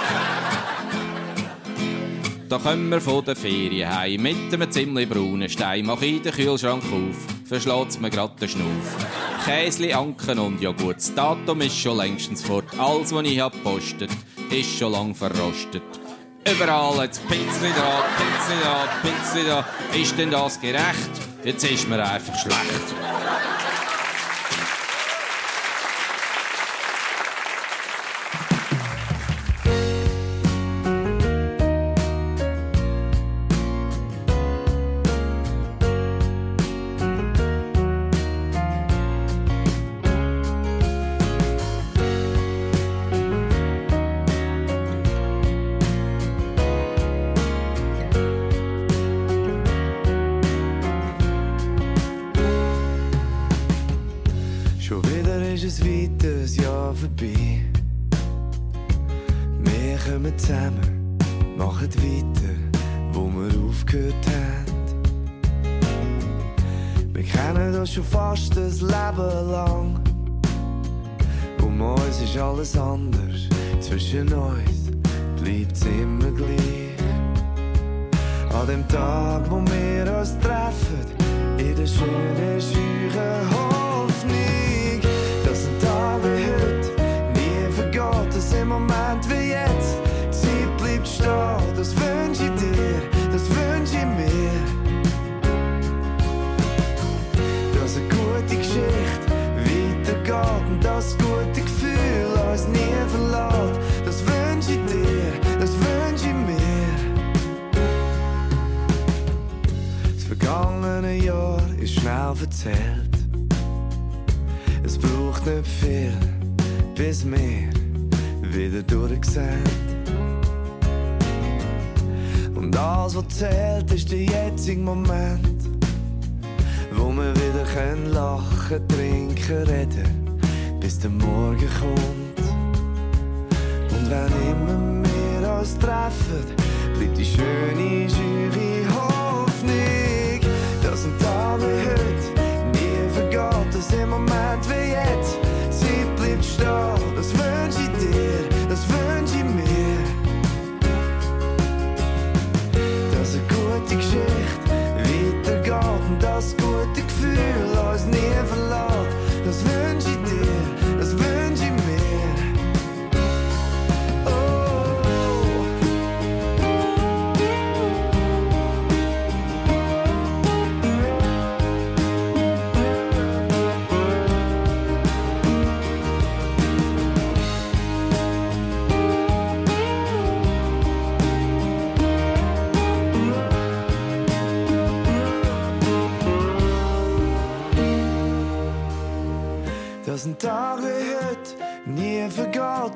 Da kommen wir von der Ferien heim mit einem ziemlich braunen Stein. Mach ich den Kühlschrank auf, verschlägt's mir grad den Schnuff. Käsli, Anken und Joghurt, das Datum ist schon längstens fort. Alles, was ich hab postet, ist schon lang verrostet. Überall jetzt Pinsli da, Pinsli da, Pinsli da. Ist denn das gerecht? Jetzt ist mir einfach schlecht. Ist alles anders, zwischen uns bleibt's immer gleich. An dem Tag, wo wir uns treffen, in der schönen, scheuren Hoffnung, verzählt. Es braucht nicht viel, bis wir wieder durch sind. Und alles, was zählt, ist der jetzige Moment, wo wir wieder können lachen, trinken, reden, bis der Morgen kommt. Und wenn immer wir uns treffen, bleibt die schöne, scheue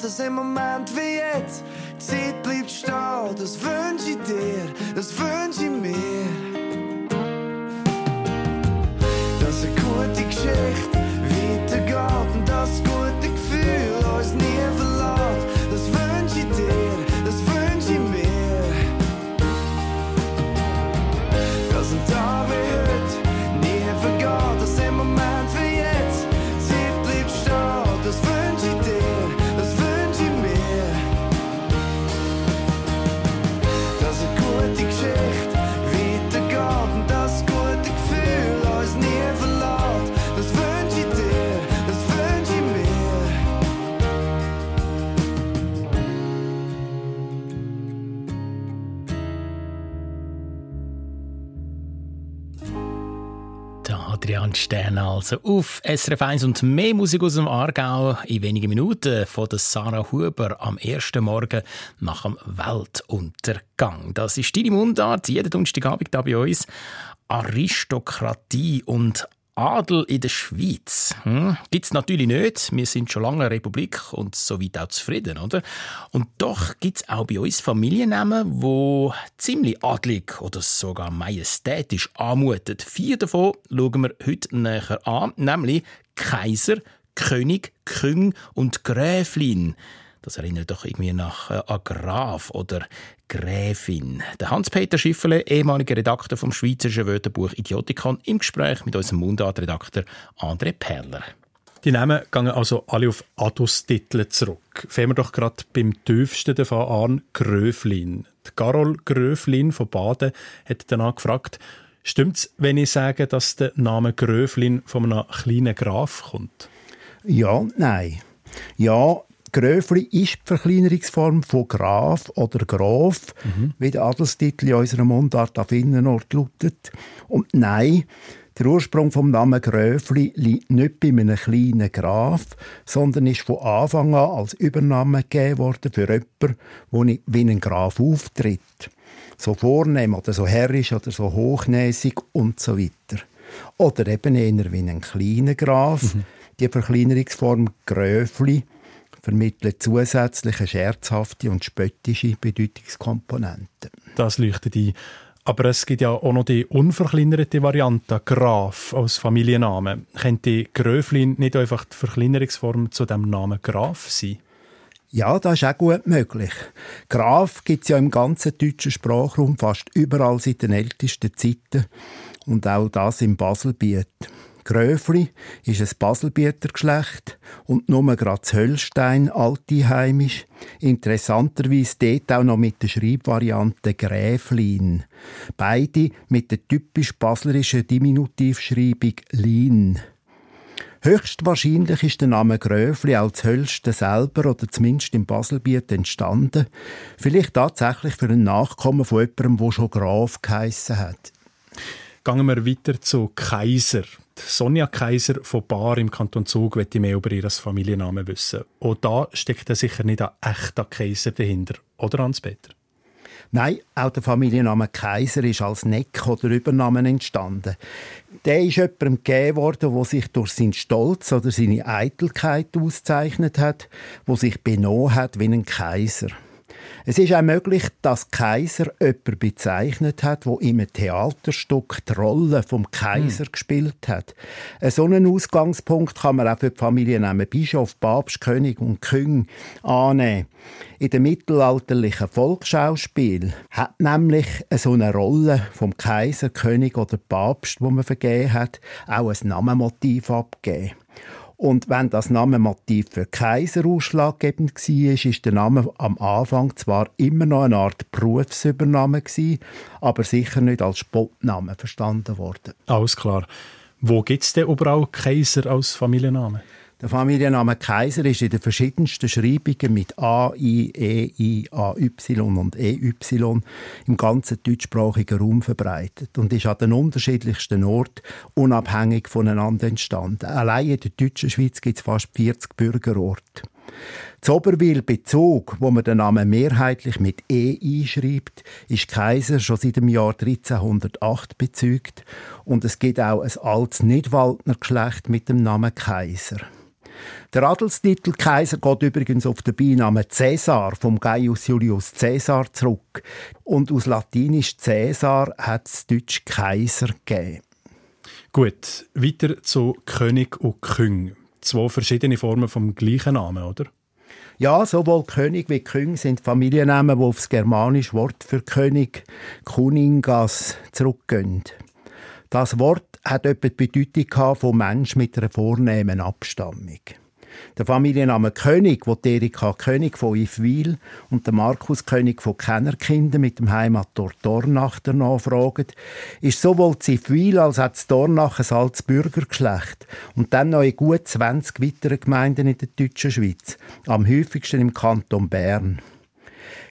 dass im Moment wie jetzt die Zeit bleibt stehen. Das wünsch ich dir, das wünsch ich mir. Adrian Stern also auf SRF 1 und mehr Musik aus dem Aargau in wenigen Minuten von der Sarah Huber am ersten Morgen nach dem Weltuntergang. Das ist deine Mundart, jeden Donnerstagabend da bei uns. Aristokratie und Adel in der Schweiz. Hm? Gibt es natürlich nicht. Wir sind schon lange eine Republik und soweit auch zufrieden, oder? Und doch gibt es auch bei uns Familiennamen, wo ziemlich adlig oder sogar majestätisch anmuten. Vier davon schauen wir heute näher an, nämlich Kaiser, König, Küng und Gräflin. Das erinnert doch irgendwie nach äh, an Graf oder Gräfin. Der Hans-Peter Schiffele, ehemaliger Redakteur vom Schweizerischen Wörterbuch Idiotikon, im Gespräch mit unserem Mundartredakteur André Perler. Die Namen gehen also alle auf Adus-Titel zurück. Fangen wir doch gerade beim tiefsten davon an, Gröflin. Die Carol Gröflin von Baden hat danach gefragt, stimmt es, wenn ich sage, dass der Name Gröflin von einem kleinen Graf kommt? Ja, nein. Ja, Gröfli ist die Verkleinerungsform von Graf oder Grof, mhm. wie der Adelstitel in unserer Mundart auf Innenort lautet. Und nein, der Ursprung vom Namen Gröfli liegt nicht bei einem kleinen Graf, sondern ist von Anfang an als Übername gegeben worden für jemanden, der wie ein Graf auftritt. So vornehm oder so herrisch oder so hochnäsig und so weiter. Oder eben eher wie ein kleiner Graf. Mhm. Die Verkleinerungsform Gröfli vermittelt zusätzliche scherzhafte und spöttische Bedeutungskomponenten. Das leuchtet ein. Aber es gibt ja auch noch die unverkleinerte Variante Graf als Familienname. Könnte Gröflin nicht einfach die Verkleinerungsform zu dem Namen Graf sein? Ja, das ist auch gut möglich. Graf gibt es ja im ganzen deutschen Sprachraum fast überall seit den ältesten Zeiten und auch das im Baselbiet. Gröfli ist ein Baselbieter Geschlecht und nur das Höllstein alteheimisch. Interessanterweise dort auch noch mit der Schreibvariante Gräflin. Beide mit der typisch baslerischen Diminutivschreibung Lin. Höchstwahrscheinlich ist der Name Gröfli als Höllsten selber oder zumindest im Baselbiet entstanden. Vielleicht tatsächlich für einen Nachkommen von jemandem, der schon Graf geheissen hat. Gehen wir weiter zu Kaiser. Sonja Kaiser von Bar im Kanton Zug möchte mehr über ihren Familiennamen wissen. Auch da steckt ja sicher nicht ein echter Kaiser dahinter, oder Hans-Peter? Nein, auch der Familienname Kaiser ist als Neck oder Übernamen entstanden. Der ist jemandem gegeben worden, der sich durch seinen Stolz oder seine Eitelkeit auszeichnet hat, wo sich benommen hat wie ein Kaiser. Es ist auch möglich, dass Kaiser jemanden bezeichnet hat, wo im Theaterstück die Rolle vom Kaiser hm. gespielt hat. So einen Ausgangspunkt kann man auch für die Familiennamen Bischof, Papst, König und König annehmen. In dem mittelalterlichen Volksschauspiel hat nämlich so eine Rolle vom Kaiser, König oder Papst, wo man vergeben hat, auch ein Namenmotiv abgegeben. Und wenn das Namenmotiv für Kaiser ausschlaggebend war, ist der Name am Anfang zwar immer noch eine Art Berufsübernahme, aber sicher nicht als Spottname verstanden worden. Alles klar. Wo gibt es denn überall Kaiser als Familienname? Der Familienname Kaiser ist in den verschiedensten Schreibungen mit A, I, E, I, A, Y und EY im ganzen deutschsprachigen Raum verbreitet und ist an den unterschiedlichsten Orten unabhängig voneinander entstanden. Allein in der deutschen Schweiz gibt es fast 40 Bürgerorte. Das Oberwil Bezug, wo man den Namen mehrheitlich mit E einschreibt, ist Kaiser schon seit dem Jahr 1308 bezügt und es gibt auch ein altes Nidwaldner Geschlecht mit dem Namen Kaiser. Der Adelstitel Kaiser geht übrigens auf den Beinamen Caesar vom Gaius Julius Caesar zurück. Und aus Latinisch Caesar hat es Deutsch Kaiser gegeben. Gut, weiter zu König und Küng. Zwei verschiedene Formen vom gleichen Namen, oder? Ja, sowohl König wie Küng sind Familiennamen, die auf das germanische Wort für König, Kuningas, zurückgehen. Das Wort hat etwa die Bedeutung von Mensch mit einer vornehmen Abstammung. Der Familienname König, wo Erika König von Ifwil und der Markus König von Kennerkinden mit dem Heimatort Dornach nachfragen, ist sowohl Ifwil als auch Dornach ein altes Bürgergeschlecht und dann noch in gut 20 weiteren Gemeinden in der deutschen Schweiz, am häufigsten im Kanton Bern.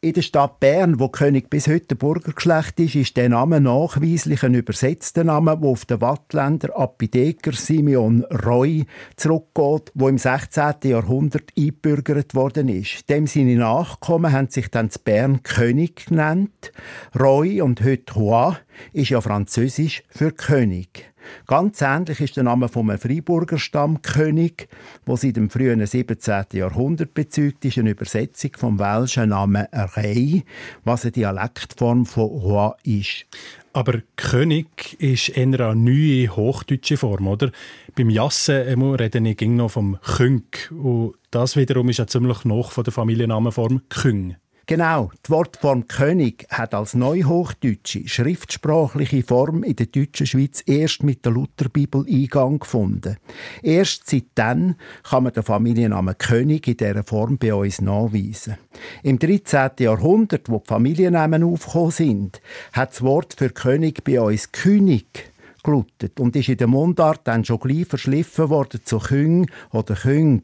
In der Stadt Bern, wo König bis heute Burgergeschlecht ist, ist der Name nachweislich ein übersetzter Name, der auf den Wattländer Apotheker Simeon Roy zurückgeht, wo im 16. Jahrhundert eingebürgert worden ist. Dem seine Nachkommen haben sich dann zu Bern König genannt. Roy und heute Roi ist ja französisch für König. Ganz ähnlich ist der Name vom Freiburger Stamm König, wo seit dem frühen 17. Jahrhundert bezeugt ist, eine Übersetzung vom welschen Namen Rei, was eine Dialektform von Roi ist. Aber König ist eher eine neue hochdeutsche Form, oder? Beim Jassen rede ich noch vom Künk. Und das wiederum ist ja ziemlich noch von der Familiennamenform Küng. Genau, die Wortform König hat als neuhochdeutsche schriftsprachliche Form in der deutschen Schweiz erst mit der Lutherbibel Eingang gefunden. Erst seitdem kann man den Familiennamen König in dieser Form bei uns nachweisen. Im 13. Jahrhundert, wo die Familiennamen aufgekommen sind, hat das Wort für König bei uns König geluttet und ist in der Mundart dann schon gleich verschliffen worden zu Küng oder Küng.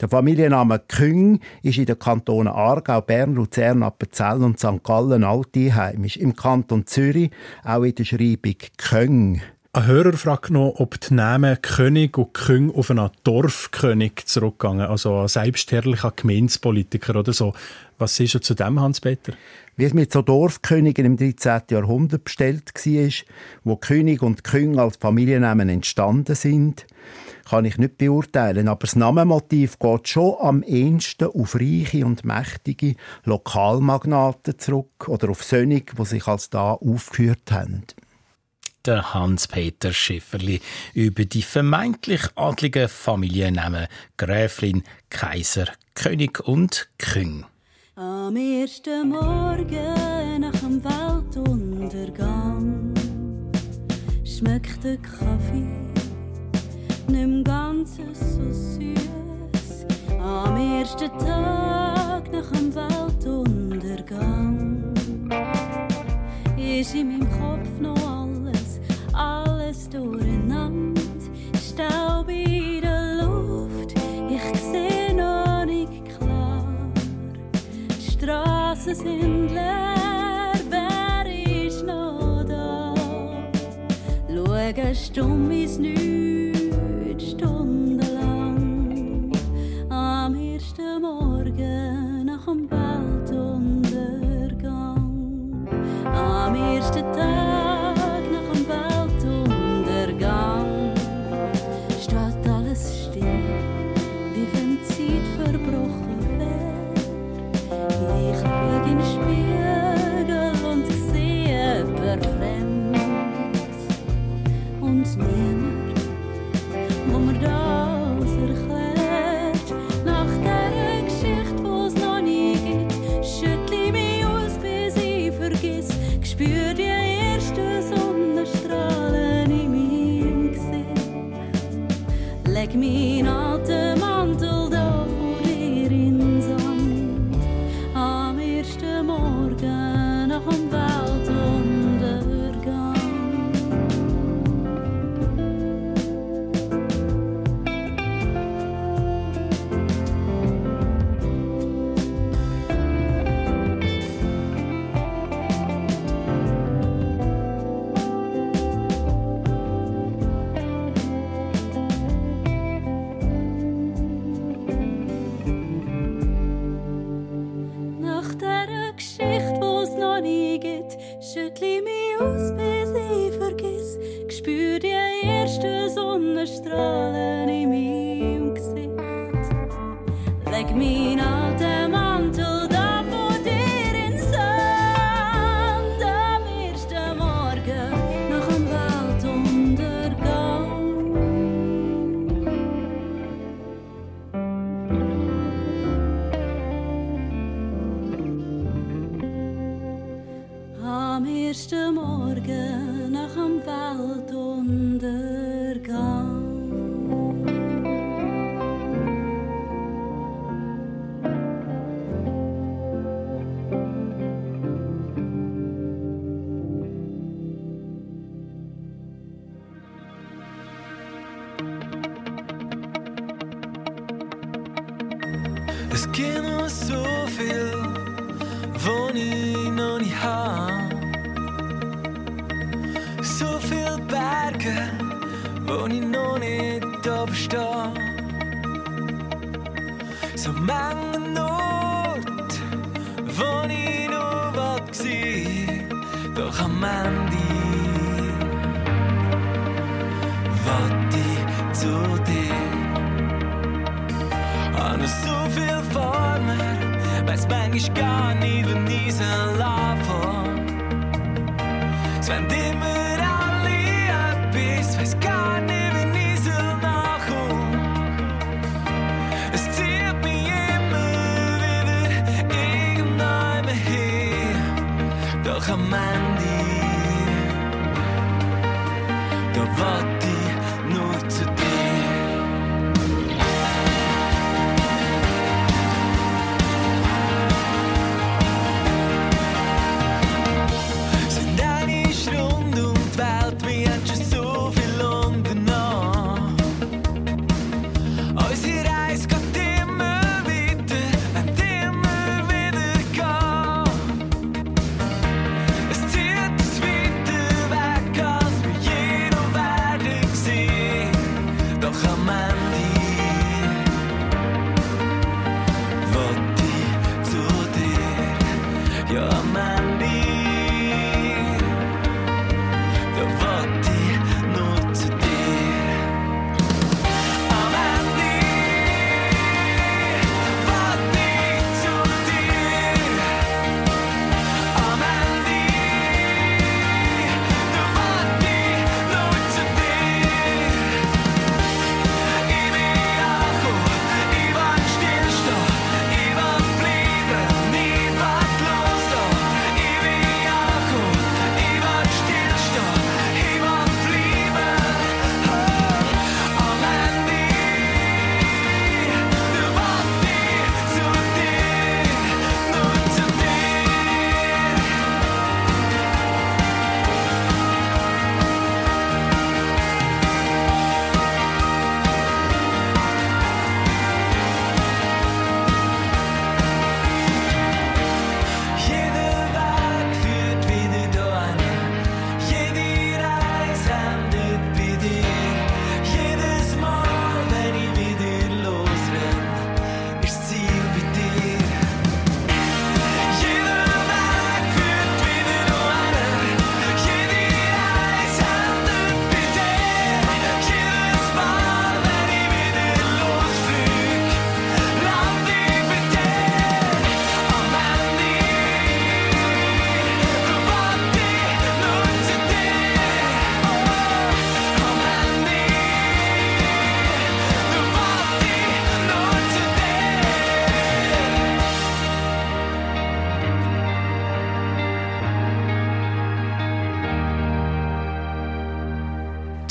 Der Familienname Küng ist in den Kantonen Aargau, Bern, Luzern, Appenzell und St. Gallen alteinheimisch. Im Kanton Zürich auch in der Schreibung Köng. Ein Hörer fragt noch, ob die Namen König und Küng auf einen Dorfkönig zurückgehen, also ein selbstherrlicher Gemeinspolitiker oder so. Was ist zu dem, Hans-Peter? Wie es mit so Dorfkönigen im 13. Jahrhundert bestellt war, wo König und Küng als Familiennamen entstanden sind, kann ich nicht beurteilen. Aber das Namenmotiv geht schon am ehesten auf reiche und mächtige Lokalmagnaten zurück oder auf Sönig, die sich als da aufgeführt haben der Hans-Peter Schifferli über die vermeintlich adligen Familiennamen Gräflin, Kaiser, König und Küng. Am ersten Morgen nach dem Weltuntergang schmeckt der Kaffee nicht ganz so süß. Am ersten Tag nach dem Weltuntergang ist in meinem Kopf noch alles, alles durcheinander. Staub in der Luft, ich sehe noch nicht klar. Die Straßen sind leer, wer ist noch da? Schau stumm ins Nichts. stundenlang. Am eerste morgen na een bald ondergang. Am eerste dag.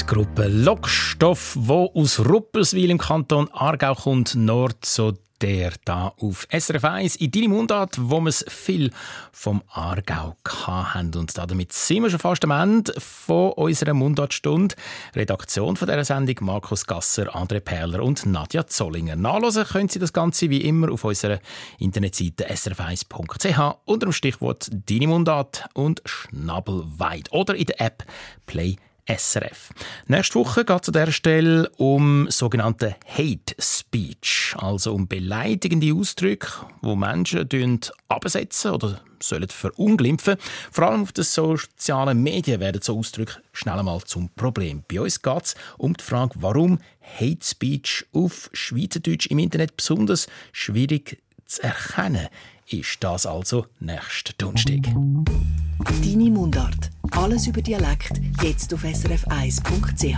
Gruppe Lockstoff, wo aus Ruppelswil im Kanton Aargau kommt, Nord so der da auf SRF 1 in deine Mundart, wo wir es viel vom Aargau haben. Und damit sind wir schon fast am Ende von unserer Mundartstunde. Redaktion von dieser Sendung Markus Gasser, André Perler und Nadja Zollinger. Nachlesen können Sie das Ganze wie immer auf unserer Internetseite srf1.ch unter dem Stichwort Deine Mundart und Schnabelweit oder in der App Play SRF. Nächste Woche geht es an dieser Stelle um sogenannte Hate Speech, also um beleidigende Ausdrücke, wo Menschen absetzen oder sollen verunglimpfen. Vor allem auf den sozialen Medien werden so Ausdrücke schnell einmal zum Problem. Bei uns geht es um die Frage, warum Hate Speech auf Schweizerdeutsch im Internet besonders schwierig zu erkennen ist. Das also nächsten Donnerstag. Deine Mundart. Alles über Dialekt jetzt auf srf1.ch.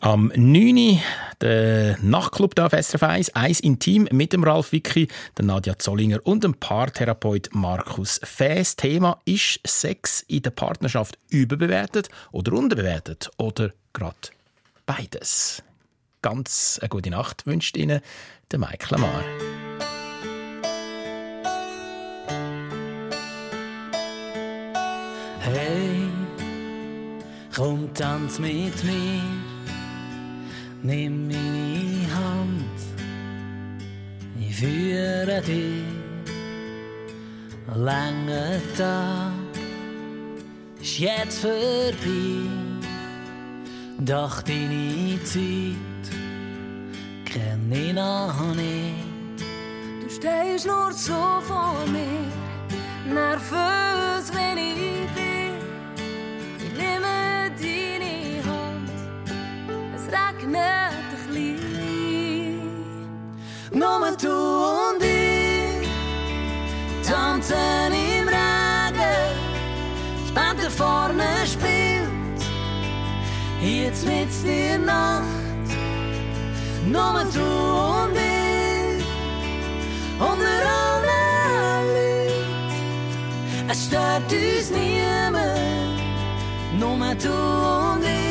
Am 9. der Nachtclub da auf SRF 1, «Eis Intim» mit dem Ralf Wicki, der Nadja Zollinger und dem Paartherapeut Markus Fäs. Thema ist Sex in der Partnerschaft überbewertet oder unterbewertet oder gerade beides. Ganz eine gute Nacht wünscht Ihnen der Mike Lamar. Hey, komm tanz mit mir, nimm meine Hand, ich führe dich, lange Tag ist jetzt vorbei, doch deine Zeit kenn ich noch nicht. Du stehst nur so vor mir, nervös, wenn ich regnet ein bisschen. Nur du und ich tanzen im Regen. Das Band da vorne spielt, jetzt mit dir Nacht. Nur du und ich unter allen Leuten. Es stört uns niemand, nur du und ich.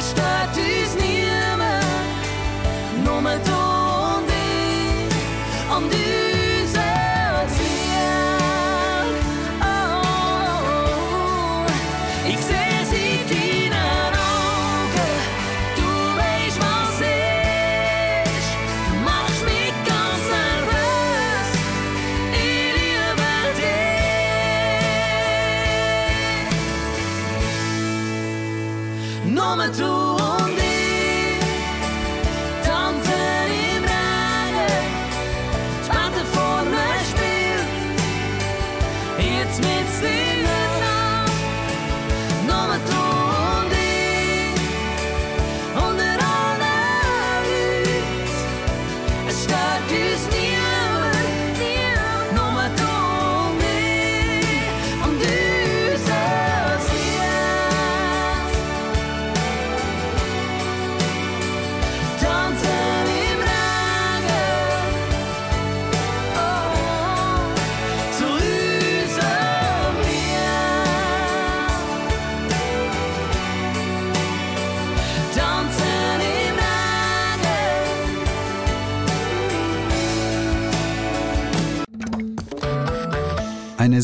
I start